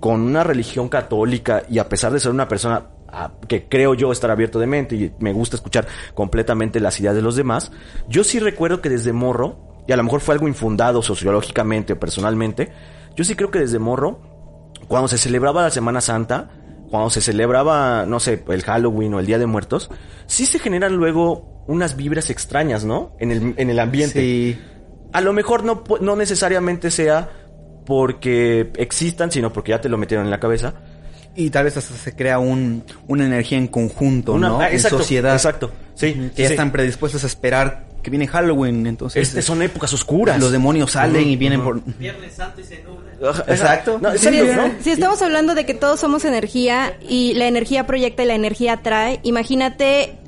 con una religión católica y a pesar de ser una persona que creo yo estar abierto de mente y me gusta escuchar completamente las ideas de los demás, yo sí recuerdo que desde morro, y a lo mejor fue algo infundado sociológicamente o personalmente, yo sí creo que desde morro, cuando se celebraba la Semana Santa, cuando se celebraba, no sé, el Halloween o el Día de Muertos, sí se generan luego unas vibras extrañas, ¿no? En el, en el ambiente. Sí. A lo mejor no, no necesariamente sea porque existan, sino porque ya te lo metieron en la cabeza. Y tal vez hasta se crea un, una energía en conjunto, Una- ¿no? ah, exacto, en sociedad. exacto. Sí, Que sí, ya sí. están predispuestos a esperar que viene Halloween, entonces... Este son épocas oscuras. Los demonios salen y vienen por... Ajá, Exacto. No, Sí, exacto, sí, ¿no? Si estamos hablando de que todos somos energía y la energía proyecta y la energía atrae, imagínate,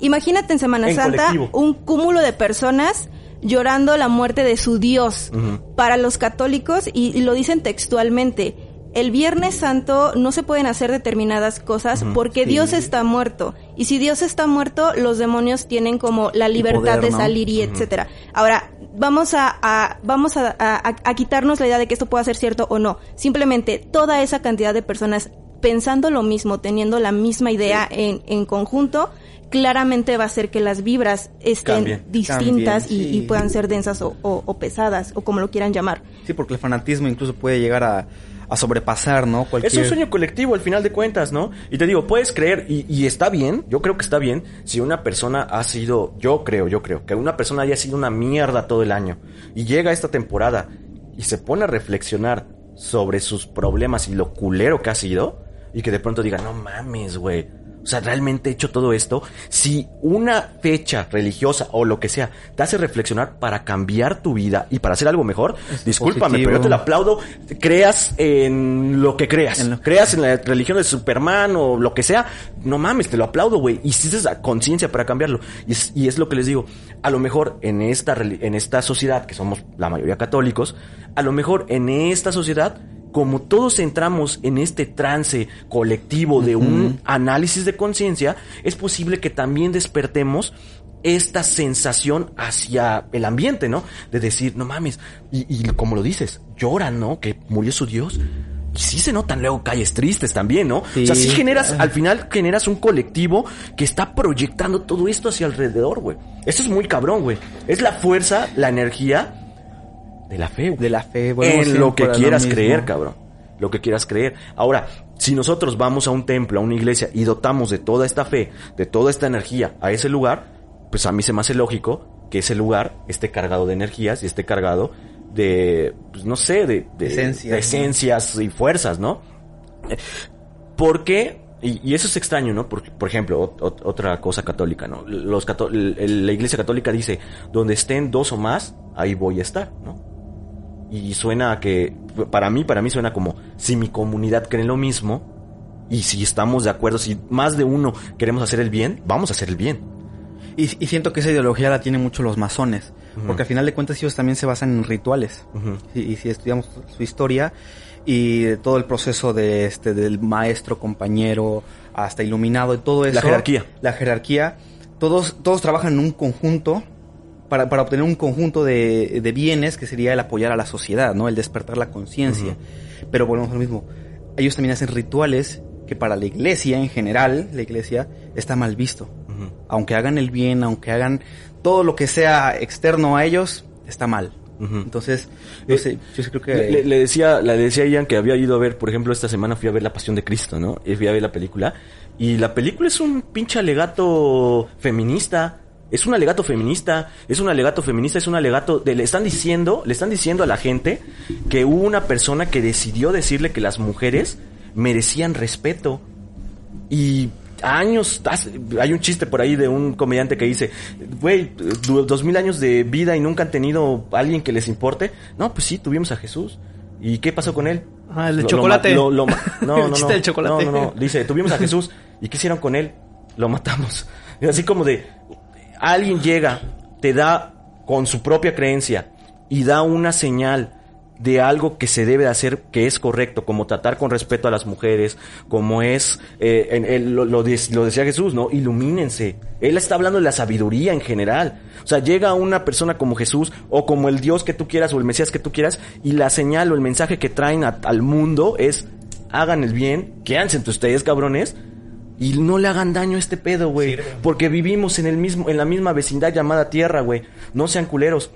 imagínate en Semana En Santa colectivo. un cúmulo de personas llorando la muerte de su Dios. Para los católicos, y, y lo dicen textualmente, el Viernes Santo no se pueden hacer determinadas cosas porque Dios está muerto. Y si Dios está muerto, los demonios tienen como la libertad poder, de ¿no? salir y etcétera. Ahora, vamos a, a- vamos a, a- a quitarnos la idea de que esto pueda ser cierto o no. Simplemente toda esa cantidad de personas pensando lo mismo, teniendo la misma idea en, en conjunto, claramente va a hacer que las vibras estén Cambien. distintas Cambien, y, puedan ser densas o, o- o pesadas, o como lo quieran llamar. Sí, porque el fanatismo incluso puede llegar a, a sobrepasar, ¿no? Cualquier... Es un sueño colectivo al final de cuentas, ¿no? Y te digo, puedes creer, y, y está bien, yo creo que está bien, si una persona ha sido, yo creo, yo creo, que una persona haya sido una mierda todo el año, y llega esta temporada y se pone a reflexionar sobre sus problemas y lo culero que ha sido, y que de pronto diga, no mames, güey. O sea, realmente he hecho todo esto. Si una fecha religiosa o lo que sea te hace reflexionar para cambiar tu vida y para hacer algo mejor, discúlpame, positivo. pero yo te lo aplaudo. Creas en lo que creas. En lo- Creas en la religión de Superman o lo que sea. No mames, te lo aplaudo, güey. Hiciste esa conciencia para cambiarlo. Y es, y es lo que les digo. A lo mejor en esta, en esta sociedad, que somos la mayoría católicos, a lo mejor en esta sociedad como todos entramos en este trance colectivo de un análisis de conciencia, es posible que también despertemos esta sensación hacia el ambiente, ¿no? De decir, no mames, y, y como lo dices, lloran, ¿no? Que murió su Dios. Y sí se notan luego calles tristes también, ¿no? O sea, sí Sí. generas, al final generas un colectivo que está proyectando todo esto hacia alrededor, güey. Eso es muy cabrón, güey. Es la fuerza, la energía de la fe, De la fe, volvemos en lo que quieras creer, cabrón. Lo que quieras creer. Ahora, si nosotros vamos a un templo, a una iglesia y dotamos de toda esta fe, de toda esta energía a ese lugar, pues a mí se me hace lógico que ese lugar esté cargado de energías y esté cargado de, pues no sé, de, de, Esencias, de ¿no? esencias y fuerzas, ¿no? Porque, y, y eso es extraño, ¿no? Por, por ejemplo, ot- ot- otra cosa católica, ¿no? Los cató- la iglesia católica dice, donde estén dos o más, ahí voy a estar, ¿no? Y suena a que, para mí, para mí suena como, si mi comunidad cree lo mismo, y si estamos de acuerdo, si más de uno queremos hacer el bien, vamos a hacer el bien. Y, y siento que esa ideología la tienen mucho los masones, porque al final de cuentas ellos también se basan en rituales. Y, y si estudiamos su historia y todo el proceso de este del maestro, compañero, hasta iluminado y todo eso. La jerarquía. La jerarquía. Todos, todos trabajan en un conjunto para, para obtener un conjunto de, de bienes que sería el apoyar a la sociedad, ¿no? El despertar la conciencia. Pero volvemos a lo mismo. Ellos también hacen rituales que para la iglesia en general, la iglesia, está mal visto. Aunque hagan el bien, aunque hagan todo lo que sea externo a ellos, está mal. Entonces, yo, Eh, sé, yo sí creo que... Le decía, le decía a Ian que había ido a ver, por ejemplo, esta semana fui a ver La Pasión de Cristo, ¿no? Y fui a ver la película. Y la película es un pinche alegato feminista. Es un alegato feminista, es un alegato feminista, es un alegato de, le están diciendo, le están diciendo a la gente que hubo una persona que decidió decirle que las mujeres merecían respeto. Y años, hay un chiste por ahí de un comediante que dice, güey, dos mil años de vida y nunca han tenido alguien que les importe. No, pues sí, tuvimos a Jesús. ¿Y qué pasó con él? Ah, el Lo- lo chocolate. lo- no, El no, no. chiste del chocolate. No, no, no. Dice, tuvimos a Jesús. ¿Y qué hicieron con él? Lo matamos. Así como de, alguien llega, te da con su propia creencia y da una señal de algo que se debe de hacer que es correcto, como tratar con respeto a las mujeres, como es, eh, en- en- lo, de- lo decía Jesús, ¿no? Ilumínense. Él está hablando de la sabiduría en general. O sea, llega una persona como Jesús o como el Dios que tú quieras o el Mesías que tú quieras y la señal o el mensaje que traen al mundo es hagan el bien, quédense entre ustedes, cabrones, y no le hagan daño a este pedo, güey. Porque vivimos en el mismo, en la misma vecindad llamada tierra, güey. No sean culeros.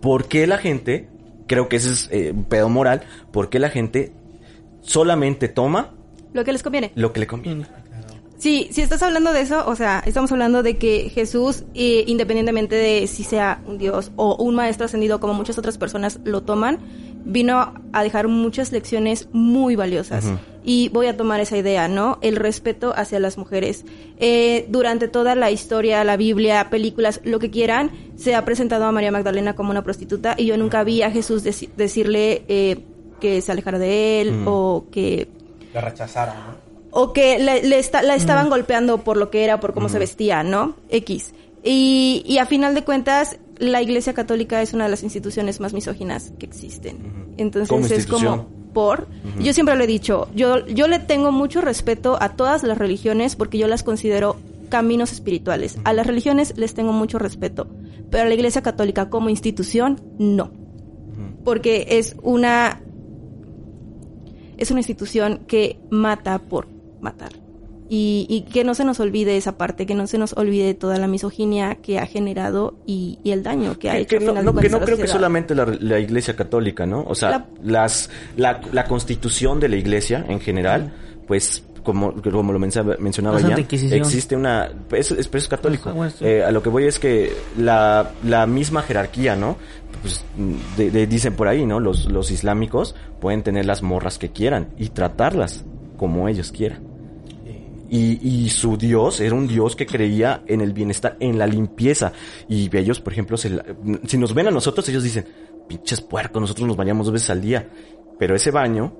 ¿Por qué la gente, creo que ese es eh, un pedo moral, por qué la gente solamente toma Lo que les conviene. lo que le conviene? Sí, si estás hablando de eso, o sea, estamos hablando de que Jesús, eh, independientemente de si sea un Dios o un maestro ascendido, como muchas otras personas lo toman, vino a dejar muchas lecciones muy valiosas. Y voy a tomar esa idea, ¿no? El respeto hacia las mujeres. Eh, durante toda la historia, la Biblia, películas, lo que quieran, se ha presentado a María Magdalena como una prostituta y yo nunca vi a Jesús deci- decirle eh, que se alejara de él o que La rechazaron, ¿no? o que le, le esta- la estaban golpeando por lo que era, por cómo se vestía, ¿no? X. Y, y a final de cuentas, la Iglesia Católica es una de las instituciones más misóginas que existen. Entonces Como es como por. Yo siempre lo he dicho, yo, yo le tengo mucho respeto a todas las religiones porque yo las considero caminos espirituales. A las religiones les tengo mucho respeto, pero a la Iglesia Católica como institución, no. Porque es una es una institución que mata por matar. Y, y que no se nos olvide esa parte, que no se nos olvide toda la misoginia que ha generado y, y el daño que ha Que, hecho. que no, final no- que no creo que solamente la, la iglesia católica, ¿no? O sea, La- las, la, la constitución de la iglesia en general, pues, como, como lo mencionaba, ya, existe una, es, es, es católico. Sí. Eh, a lo que voy es que la, la misma jerarquía, ¿no? Pues, de- de- dicen por ahí, ¿no? Los, los islámicos pueden tener las morras que quieran y tratarlas como ellos quieran. Y, y su Dios era un Dios que creía en el bienestar, en la limpieza. Y ellos, por ejemplo, se la- si nos ven a nosotros, ellos dicen, pinches puercos, nosotros nos bañamos dos veces al día. Pero ese baño,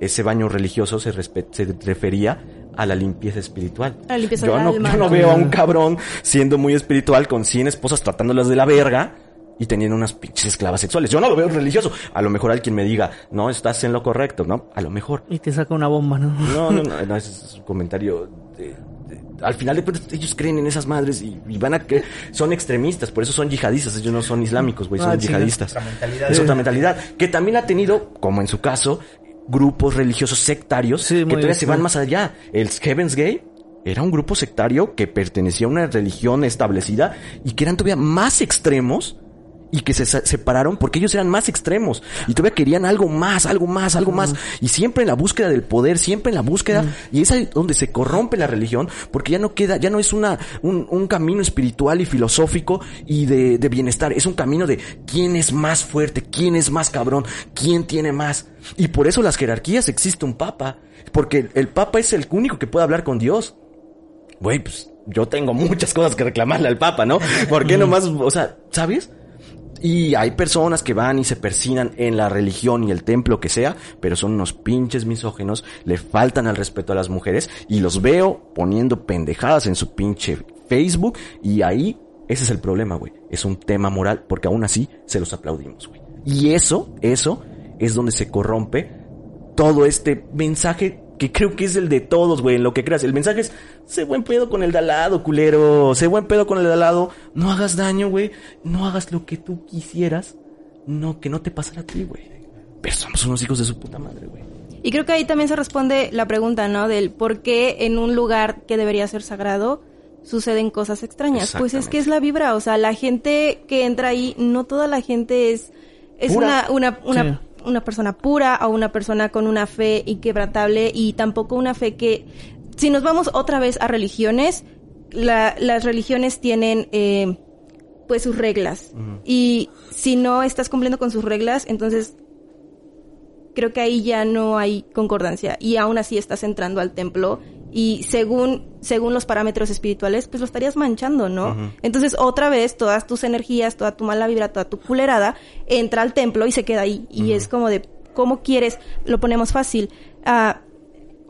ese baño religioso se, se refería a la limpieza espiritual. A la limpieza yo no, alma, yo no ¿no? veo a un cabrón siendo muy espiritual con 100 esposas tratándolas de la verga y teniendo unas pinches esclavas sexuales. Yo no lo veo religioso. A lo mejor alguien me diga, no, estás en lo correcto, ¿no? A lo mejor. Y te saca una bomba, ¿no? No, no, no, no, ese es un comentario. de- de- al final de cuentas, ellos creen en esas madres y, y van a que son extremistas, por eso son yihadistas, ellos no son islámicos, güey, son Ah, sí, yihadistas. otra mentalidad. Es otra mentalidad. Que también ha tenido, como en su caso, grupos religiosos sectarios Sí, que todavía bien, se van sí. más allá. El Heaven's Gate era un grupo sectario que pertenecía a una religión establecida y que eran todavía más extremos y que se separaron porque ellos eran más extremos y todavía querían algo más, algo más, algo más. Y siempre en la búsqueda del poder, siempre en la búsqueda. Y es ahí donde se corrompe la religión porque ya no queda, ya no es una un, un camino espiritual y filosófico y de, de bienestar, es un camino de quién es más fuerte, quién es más cabrón, quién tiene más. Y por eso las jerarquías existe un papa porque el papa es el único que puede hablar con Dios. Güey, pues yo tengo muchas cosas que reclamarle al Papa, ¿no? ¿Por qué nomás, o sea, ¿sabes? Y hay personas que van y se persinan en la religión y el templo que sea, pero son unos pinches misógenos, le faltan al respeto a las mujeres y los veo poniendo pendejadas en su pinche Facebook y ahí ese es el problema, güey. Es un tema moral porque aún así se los aplaudimos, güey. Y eso, eso es donde se corrompe todo este mensaje que creo que es el de todos, güey, en lo que creas. El mensaje es, sé buen pedo con el de al lado, culero. Sé buen pedo con el de al lado. No hagas daño, güey. No hagas lo que tú quisieras. No, que no te pasara a ti, güey. Pero somos unos hijos de su puta madre, güey. Y creo que ahí también se responde la pregunta, ¿no? Del por qué en un lugar que debería ser sagrado suceden cosas extrañas. Pues es que es la vibra, o sea, la gente que entra ahí, no toda la gente es, es Pura. una, una, una, Sí. Una persona pura o una persona con una fe inquebrantable y tampoco una fe que, si nos vamos otra vez a religiones, la- las religiones tienen, eh, pues sus reglas. Y si no estás cumpliendo con sus reglas, entonces creo que ahí ya no hay concordancia y aún así estás entrando al templo y según según los parámetros espirituales, pues lo estarías manchando, ¿no? Entonces, otra vez, todas tus energías, toda tu mala vibra, toda tu culerada, entra al templo y se queda ahí. Y es como de, ¿cómo quieres? Lo ponemos fácil. Ah,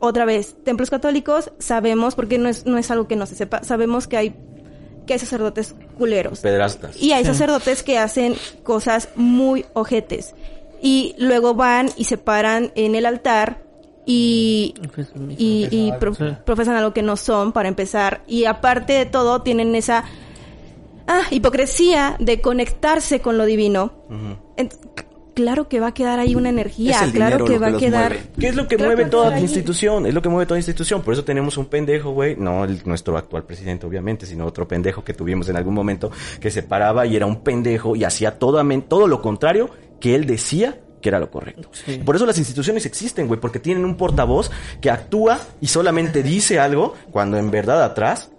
otra vez, templos católicos, sabemos, porque no es, no es algo que no se sepa, sabemos que hay que hay sacerdotes culeros. Pedrastas. Y hay sacerdotes que hacen cosas muy ojetes. Y luego van y se paran en el altar y, y, y pro- profesan algo que no son para empezar. Y aparte de todo, tienen esa ah, hipocresía de conectarse con lo divino. Claro que va a quedar ahí una energía, Es el claro que lo va a quedar. mueve. ¿Qué es lo que Claro mueve que toda va a estar ahí. institución? Es lo que mueve toda institución. Por eso tenemos un pendejo, güey. No el, nuestro actual presidente, obviamente, sino otro pendejo que tuvimos en algún momento que se paraba y era un pendejo y hacía todo, todo lo contrario que él decía que era lo correcto. Por eso las instituciones existen, güey, porque tienen un portavoz que actúa y solamente dice algo cuando en verdad atrás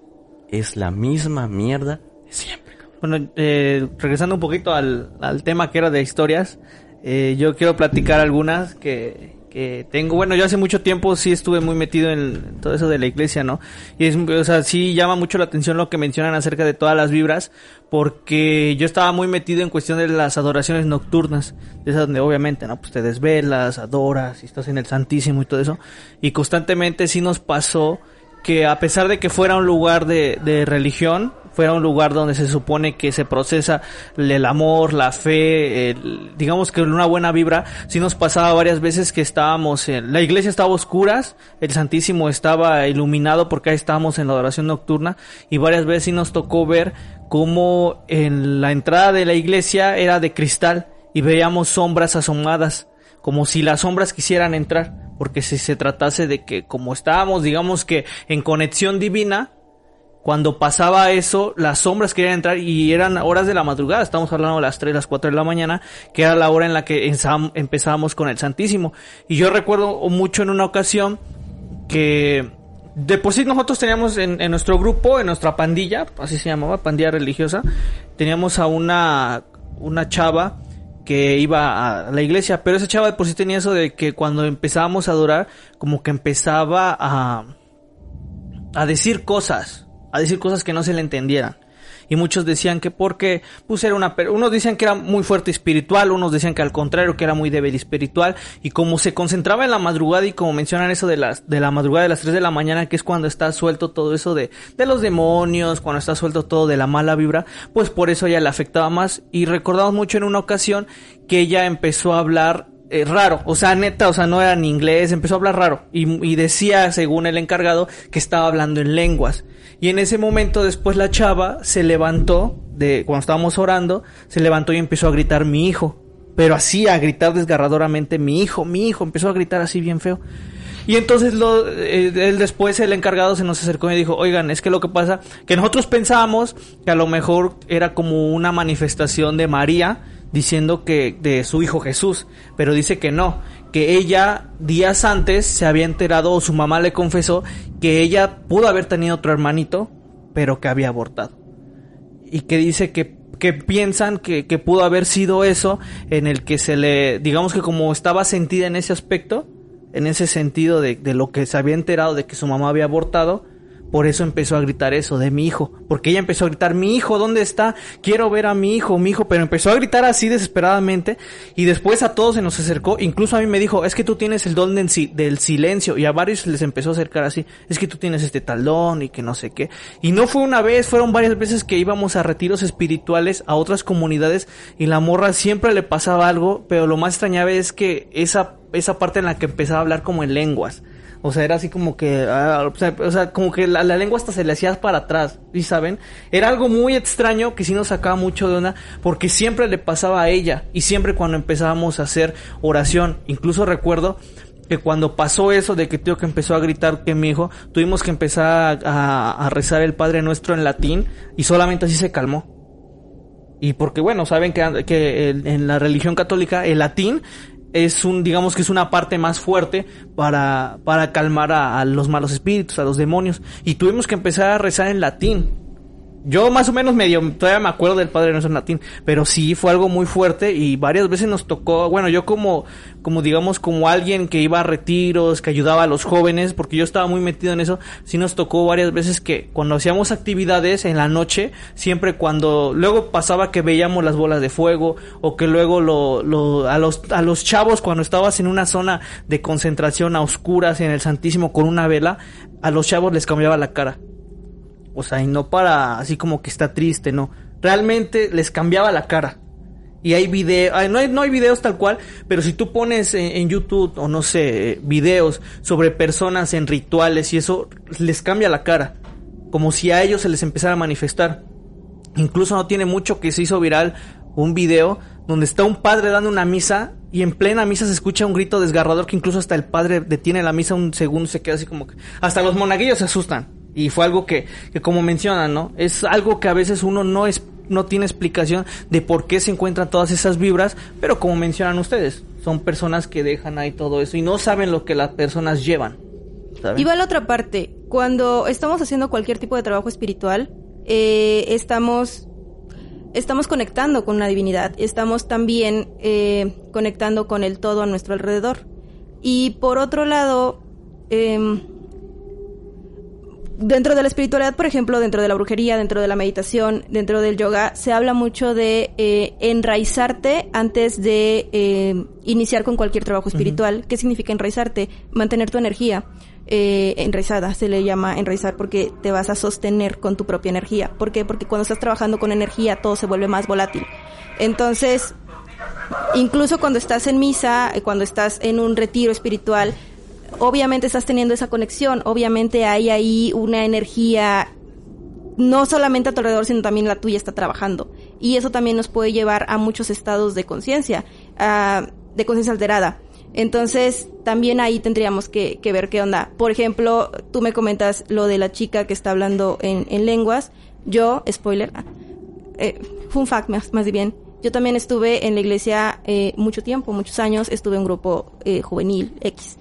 es la misma mierda de siempre. Bueno, eh, regresando un poquito al, al tema que era de historias, eh, yo quiero platicar algunas que, que tengo. Bueno, yo hace mucho tiempo sí estuve muy metido en todo eso de la iglesia, ¿no? Y es, o sea, sí llama mucho la atención lo que mencionan acerca de todas las vibras, porque yo estaba muy metido en cuestión de las adoraciones nocturnas, de esas donde obviamente, ¿no? Pues te desvelas, adoras, y estás en el Santísimo y todo eso. Y constantemente sí nos pasó que a pesar de que fuera un lugar de, de religión, fuera un lugar donde se supone que se procesa el amor, la fe, el- digamos que una buena vibra, sí nos pasaba varias veces que estábamos en, la iglesia estaba a oscuras, el Santísimo estaba iluminado porque ahí estábamos en la adoración nocturna y varias veces sí nos tocó ver cómo en la entrada de la iglesia era de cristal y veíamos sombras asomadas como si las sombras quisieran entrar, porque si se tratase de que como estábamos, digamos que en conexión divina, cuando pasaba eso, las sombras querían entrar y eran horas de la madrugada, estamos hablando de las 3, las 4 de la mañana, que era la hora en la que empezábamos con el Santísimo. Y yo recuerdo mucho en una ocasión que de por sí nosotros teníamos en, en nuestro grupo, en nuestra pandilla, así se llamaba, pandilla religiosa, teníamos a una, una chava que iba a la iglesia, pero esa chava de por sí tenía eso de que cuando empezábamos a adorar, como que empezaba a, a decir cosas, a decir cosas que no se le entendieran. Y muchos decían que porque, pues era una, unos decían que era muy fuerte espiritual, unos decían que al contrario, que era muy débil espiritual. Y como se concentraba en la madrugada y como mencionan eso de las, de la madrugada de las 3 de la mañana, que es cuando está suelto todo eso de, de los demonios, cuando está suelto todo de la mala vibra, pues por eso ella le afectaba más. Y recordamos mucho en una ocasión que ella empezó a hablar eh, raro, o sea, neta, o sea, no era en inglés, empezó a hablar raro y, y decía, según el encargado, que estaba hablando en lenguas. Y en ese momento después la chava se levantó, de cuando estábamos orando, se levantó y empezó a gritar mi hijo, pero así a gritar desgarradoramente mi hijo, mi hijo, empezó a gritar así bien feo. Y entonces lo, eh, él después el encargado se nos acercó y dijo, oigan, es que lo que pasa, que nosotros pensábamos que a lo mejor era como una manifestación de María diciendo que de su hijo Jesús, pero dice que no, que ella días antes se había enterado o su mamá le confesó que ella pudo haber tenido otro hermanito, pero que había abortado. Y que dice que, que piensan que, que pudo haber sido eso en el que se le, digamos que como estaba sentida en ese aspecto, en ese sentido de, de lo que se había enterado de que su mamá había abortado, por eso empezó a gritar eso de mi hijo, porque ella empezó a gritar, mi hijo, ¿dónde está? Quiero ver a mi hijo, mi hijo, pero empezó a gritar así desesperadamente y después a todos se nos acercó, incluso a mí me dijo, es que tú tienes el don del, si- del silencio y a varios les empezó a acercar así, es que tú tienes este tal don y que no sé qué. Y no fue una vez, fueron varias veces que íbamos a retiros espirituales a otras comunidades y la morra siempre le pasaba algo, pero lo más extrañable es que esa, esa parte en la que empezaba a hablar como en lenguas. O sea, era así como que, ah, o, sea, como que la, lengua hasta se le hacía para atrás, ¿y saben? Era algo muy extraño que sí nos sacaba mucho de onda, porque siempre le pasaba a ella, y siempre cuando empezábamos a hacer oración, incluso recuerdo que cuando pasó eso de que tío que empezó a gritar que mi hijo, tuvimos que empezar a, rezar el Padre Nuestro en latín, y solamente así se calmó. Y porque, bueno, saben que, en la religión católica el latín es un, digamos que es una parte más fuerte para, para calmar a, a los malos espíritus, a los demonios. Y tuvimos que empezar a rezar en latín. Yo más o menos medio todavía me acuerdo del Padre Nuestro en latín, pero sí fue algo muy fuerte y varias veces nos tocó, bueno, yo como como digamos como alguien que iba a retiros, que ayudaba a los jóvenes, porque yo estaba muy metido en eso, sí nos tocó varias veces que cuando hacíamos actividades en la noche, siempre cuando luego pasaba que veíamos las bolas de fuego o que luego lo, lo a los a los chavos cuando estabas en una zona de concentración a oscuras en el Santísimo con una vela, a los chavos les cambiaba la cara. O sea, y no para así como que está triste, no. Realmente les cambiaba la cara. Y hay videos, no hay, no hay videos tal cual, pero si tú pones en, YouTube o no sé, videos sobre personas en rituales y eso, les cambia la cara. Como si a ellos se les empezara a manifestar. Incluso no tiene mucho que se hizo viral un video donde está un padre dando una misa y en plena misa se escucha un grito desgarrador que incluso hasta el padre detiene la misa un segundo se queda así como que... Hasta los monaguillos se asustan. Y fue algo que, que como mencionan, ¿no? Es algo que a veces uno no es no tiene explicación de por qué se encuentran todas esas vibras, pero como mencionan ustedes, son personas que dejan ahí todo eso y no saben lo que las personas llevan. Y va la otra parte, cuando estamos haciendo cualquier tipo de trabajo espiritual, eh, estamos, estamos conectando con una divinidad, estamos también eh, conectando con el todo a nuestro alrededor. Y por otro lado, eh, dentro de la espiritualidad, por ejemplo, dentro de la brujería, dentro de la meditación, dentro del yoga, se habla mucho de eh, enraizarte antes de eh, iniciar con cualquier trabajo espiritual. ¿Qué significa enraizarte? Mantener tu energía eh, enraizada, se le llama enraizar porque te vas a sostener con tu propia energía. ¿Por qué? Porque cuando estás trabajando con energía todo se vuelve más volátil. Entonces, incluso cuando estás en misa, eh, cuando estás en un retiro espiritual, obviamente estás teniendo esa conexión, obviamente hay ahí una energía no solamente a tu alrededor, sino también la tuya está trabajando. Y eso también nos puede llevar a muchos estados de conciencia, de conciencia alterada. Entonces, también ahí tendríamos que, ver qué onda. Por ejemplo, tú me comentas lo de la chica que está hablando en, lenguas. Yo, spoiler, eh, fun fact más, más bien, yo también estuve en la iglesia eh, mucho tiempo, muchos años, estuve en un grupo eh, juvenil X.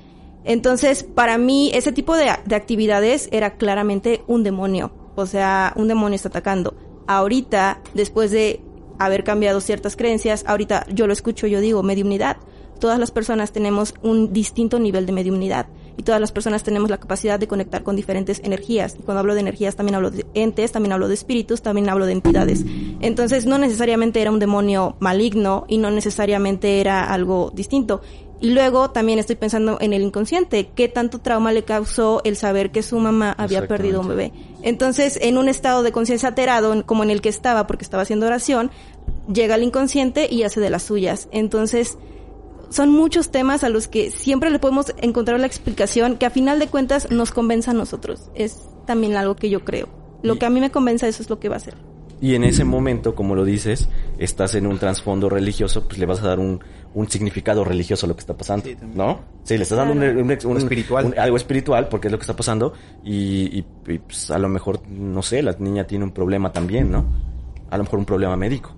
Entonces, para mí, ese tipo de, actividades era claramente un demonio. O sea, un demonio está atacando. Ahorita, después de haber cambiado ciertas creencias, ahorita yo lo escucho, yo digo, mediunidad. Todas las personas tenemos un distinto nivel de mediunidad y todas las personas tenemos la capacidad de conectar con diferentes energías. Y cuando hablo de energías también hablo de entes, también hablo de espíritus, también hablo de entidades. Entonces no necesariamente era un demonio maligno y no necesariamente era algo distinto. Y luego también estoy pensando en el inconsciente, qué tanto trauma le causó el saber que su mamá había perdido un bebé. Entonces, en un estado de conciencia alterado, como en el que estaba porque estaba haciendo oración, llega al inconsciente y hace de las suyas. Entonces, son muchos temas a los que siempre le podemos encontrar la explicación que a final de cuentas nos convenza a nosotros. Es también algo que yo creo. Lo que a mí me convenza eso es lo que va a ser. Y en ese momento, como lo dices, estás en un trasfondo religioso, pues le vas a dar un, un significado religioso a lo que está pasando, ¿no? Sí, le estás dando un, espiritual. algo espiritual porque es lo que está pasando y, y, pues, a lo mejor, no sé, la niña tiene un problema también, ¿no? A lo mejor un problema médico.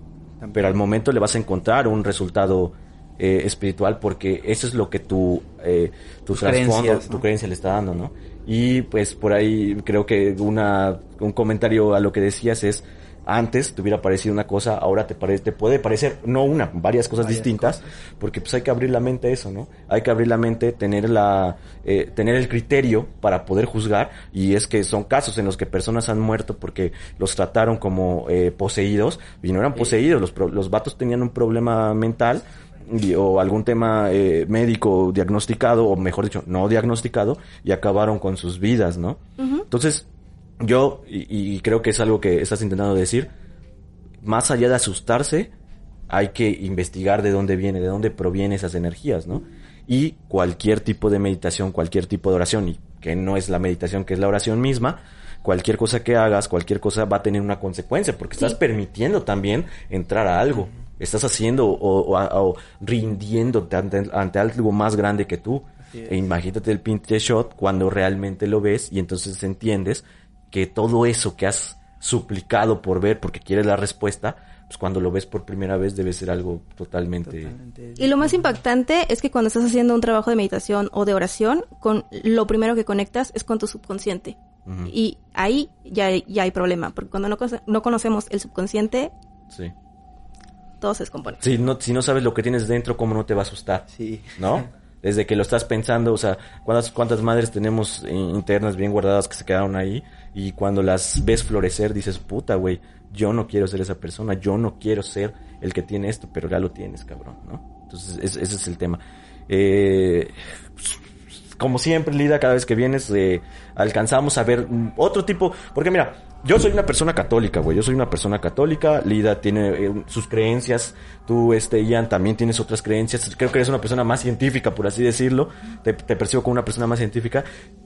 Pero al momento le vas a encontrar un resultado eh, espiritual porque eso es lo que tu, eh, tu, trasfondo, tu creencia le está dando, ¿no? Y pues por ahí creo que una, un comentario a lo que decías es antes te hubiera parecido una cosa, ahora te, te puede parecer, no una, varias cosas distintas, porque pues hay que abrir la mente a eso, ¿no? Hay que abrir la mente, tener la, eh, tener el criterio para poder juzgar, y es que son casos en los que personas han muerto porque los trataron como eh, poseídos, y no eran poseídos, los, los vatos tenían un problema mental, o algún tema eh, médico diagnosticado, o mejor dicho, no diagnosticado, y acabaron con sus vidas, ¿no? Entonces, yo, y, creo que es algo que estás intentando decir, más allá de asustarse, hay que investigar de dónde viene, de dónde provienen esas energías, ¿no? Y cualquier tipo de meditación, cualquier tipo de oración, y que no es la meditación, que es la oración misma, cualquier cosa que hagas, cualquier cosa va a tener una consecuencia, porque estás permitiendo también entrar a algo. Estás haciendo o, o, rindiéndote ante, ante, algo más grande que tú. E imagínate el pinche shot cuando realmente lo ves y entonces entiendes que todo eso que has suplicado por ver porque quieres la respuesta, pues cuando lo ves por primera vez debe ser algo totalmente... Y lo más impactante es que cuando estás haciendo un trabajo de meditación o de oración, con lo primero que conectas es con tu subconsciente. Y ahí ya, ya hay problema, porque cuando no, no conocemos el subconsciente, Sí. todo se descompone. Si no, si no sabes lo que tienes dentro, ¿cómo no te va a asustar? Sí. ¿No? Desde que lo estás pensando, o sea, ¿cuántas, cuántas madres tenemos internas bien guardadas que se quedaron ahí? Y cuando las ves florecer, dices, puta, güey, yo no quiero ser esa persona, yo no quiero ser el que tiene esto, pero ya lo tienes, cabrón, ¿no? Entonces, es- ese es el tema. Eh, como siempre, Lida, cada vez que vienes, eh, alcanzamos a ver otro tipo. Porque mira, yo soy una persona católica, güey. Yo soy una persona católica. Lida tiene eh, sus creencias. Tú, este, Ian, también tienes otras creencias. Creo que eres una persona más científica, por así decirlo. Te, te percibo como una persona más científica.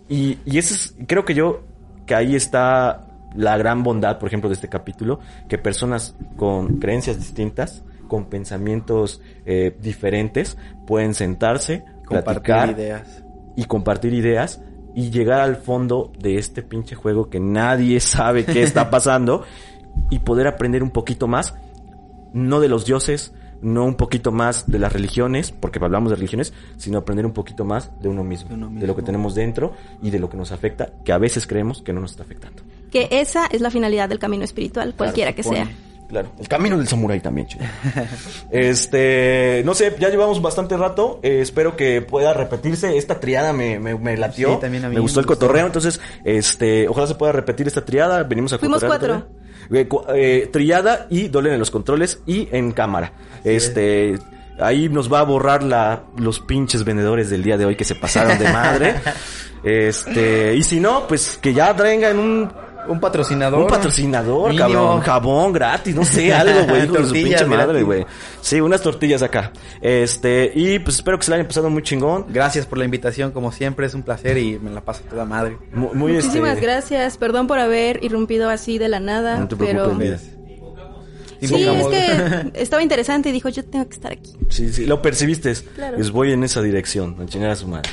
Y, y ese es, creo que yo, que ahí está la gran bondad, por ejemplo, de este capítulo, que personas con creencias distintas, con pensamientos eh, diferentes, pueden sentarse, Compartir platicar ideas. y compartir ideas y llegar al fondo de este pinche juego que nadie sabe qué está pasando y poder aprender un poquito más, no de los dioses, no un poquito más de las religiones, porque hablamos de religiones, sino aprender un poquito más de uno mismo, De lo que tenemos dentro y de lo que nos afecta, que a veces creemos que no nos está afectando. Que esa es la finalidad del camino espiritual, cualquiera que sea. Claro, el camino del samurái también, chido. Este, no sé, ya llevamos bastante rato. eh, espero que pueda repetirse. Esta triada me, me, me latió. Sí, también a mí me gustó el gustó. cotorreo. Entonces, este, ojalá se pueda repetir esta triada. Venimos a Fuimos cotorrear cuatro. Eh, cu- eh, triada y dolen en los controles y en cámara. este, ahí nos va a borrar la, los pinches vendedores del día de hoy que se pasaron de madre. este, y si no, pues que ya traigan un Un patrocinador. un patrocinador, cabrón. Jabón gratis, no sé, algo, güey. de su Tortillas pinche madre, güey. Sí, unas tortillas acá. Este, y pues espero que se la hayan pasado muy chingón. Gracias por la invitación, como siempre, es un placer y me la paso toda madre. Muy, muy, Muchísimas este, gracias. Perdón por haber irrumpido así de la nada, No te pero preocupes, mira. sí, es que estaba interesante y dijo, yo tengo que estar aquí. Sí, sí, lo percibiste. Claro. Pues voy en esa dirección, a chingar a su madre.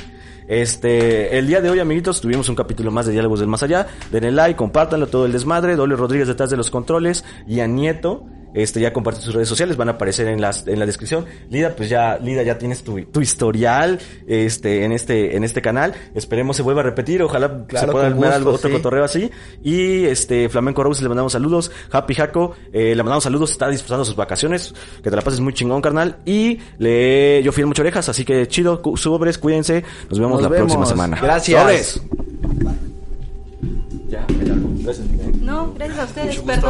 Este, el día de hoy, amiguitos, tuvimos un capítulo más de Diálogos del Más Allá. Denle like, compártanlo todo el desmadre. Doble Rodríguez detrás de los controles. Y a Nieto, este, ya comparte sus redes sociales, van a aparecer en las, en la descripción. Lida, pues ya, Lida, ya tienes tu, tu historial, este, en este, en este canal. Esperemos se vuelva a repetir. Ojalá se pueda armar algo, otro sí. cotorreo así. Y este, Flamenco Rose le mandamos saludos. Happy Jaco, eh, le mandamos saludos. Está disfrutando sus vacaciones. Que te la pases muy chingón, carnal. Y le, yo fui en mucho orejas, así que chido, sobres, cuídense. Nos vemos Nos la vemos. próxima semana. Gracias. Sobres. Ya, me largo. Gracias, Miguel. No, gracias a ustedes. Perdón.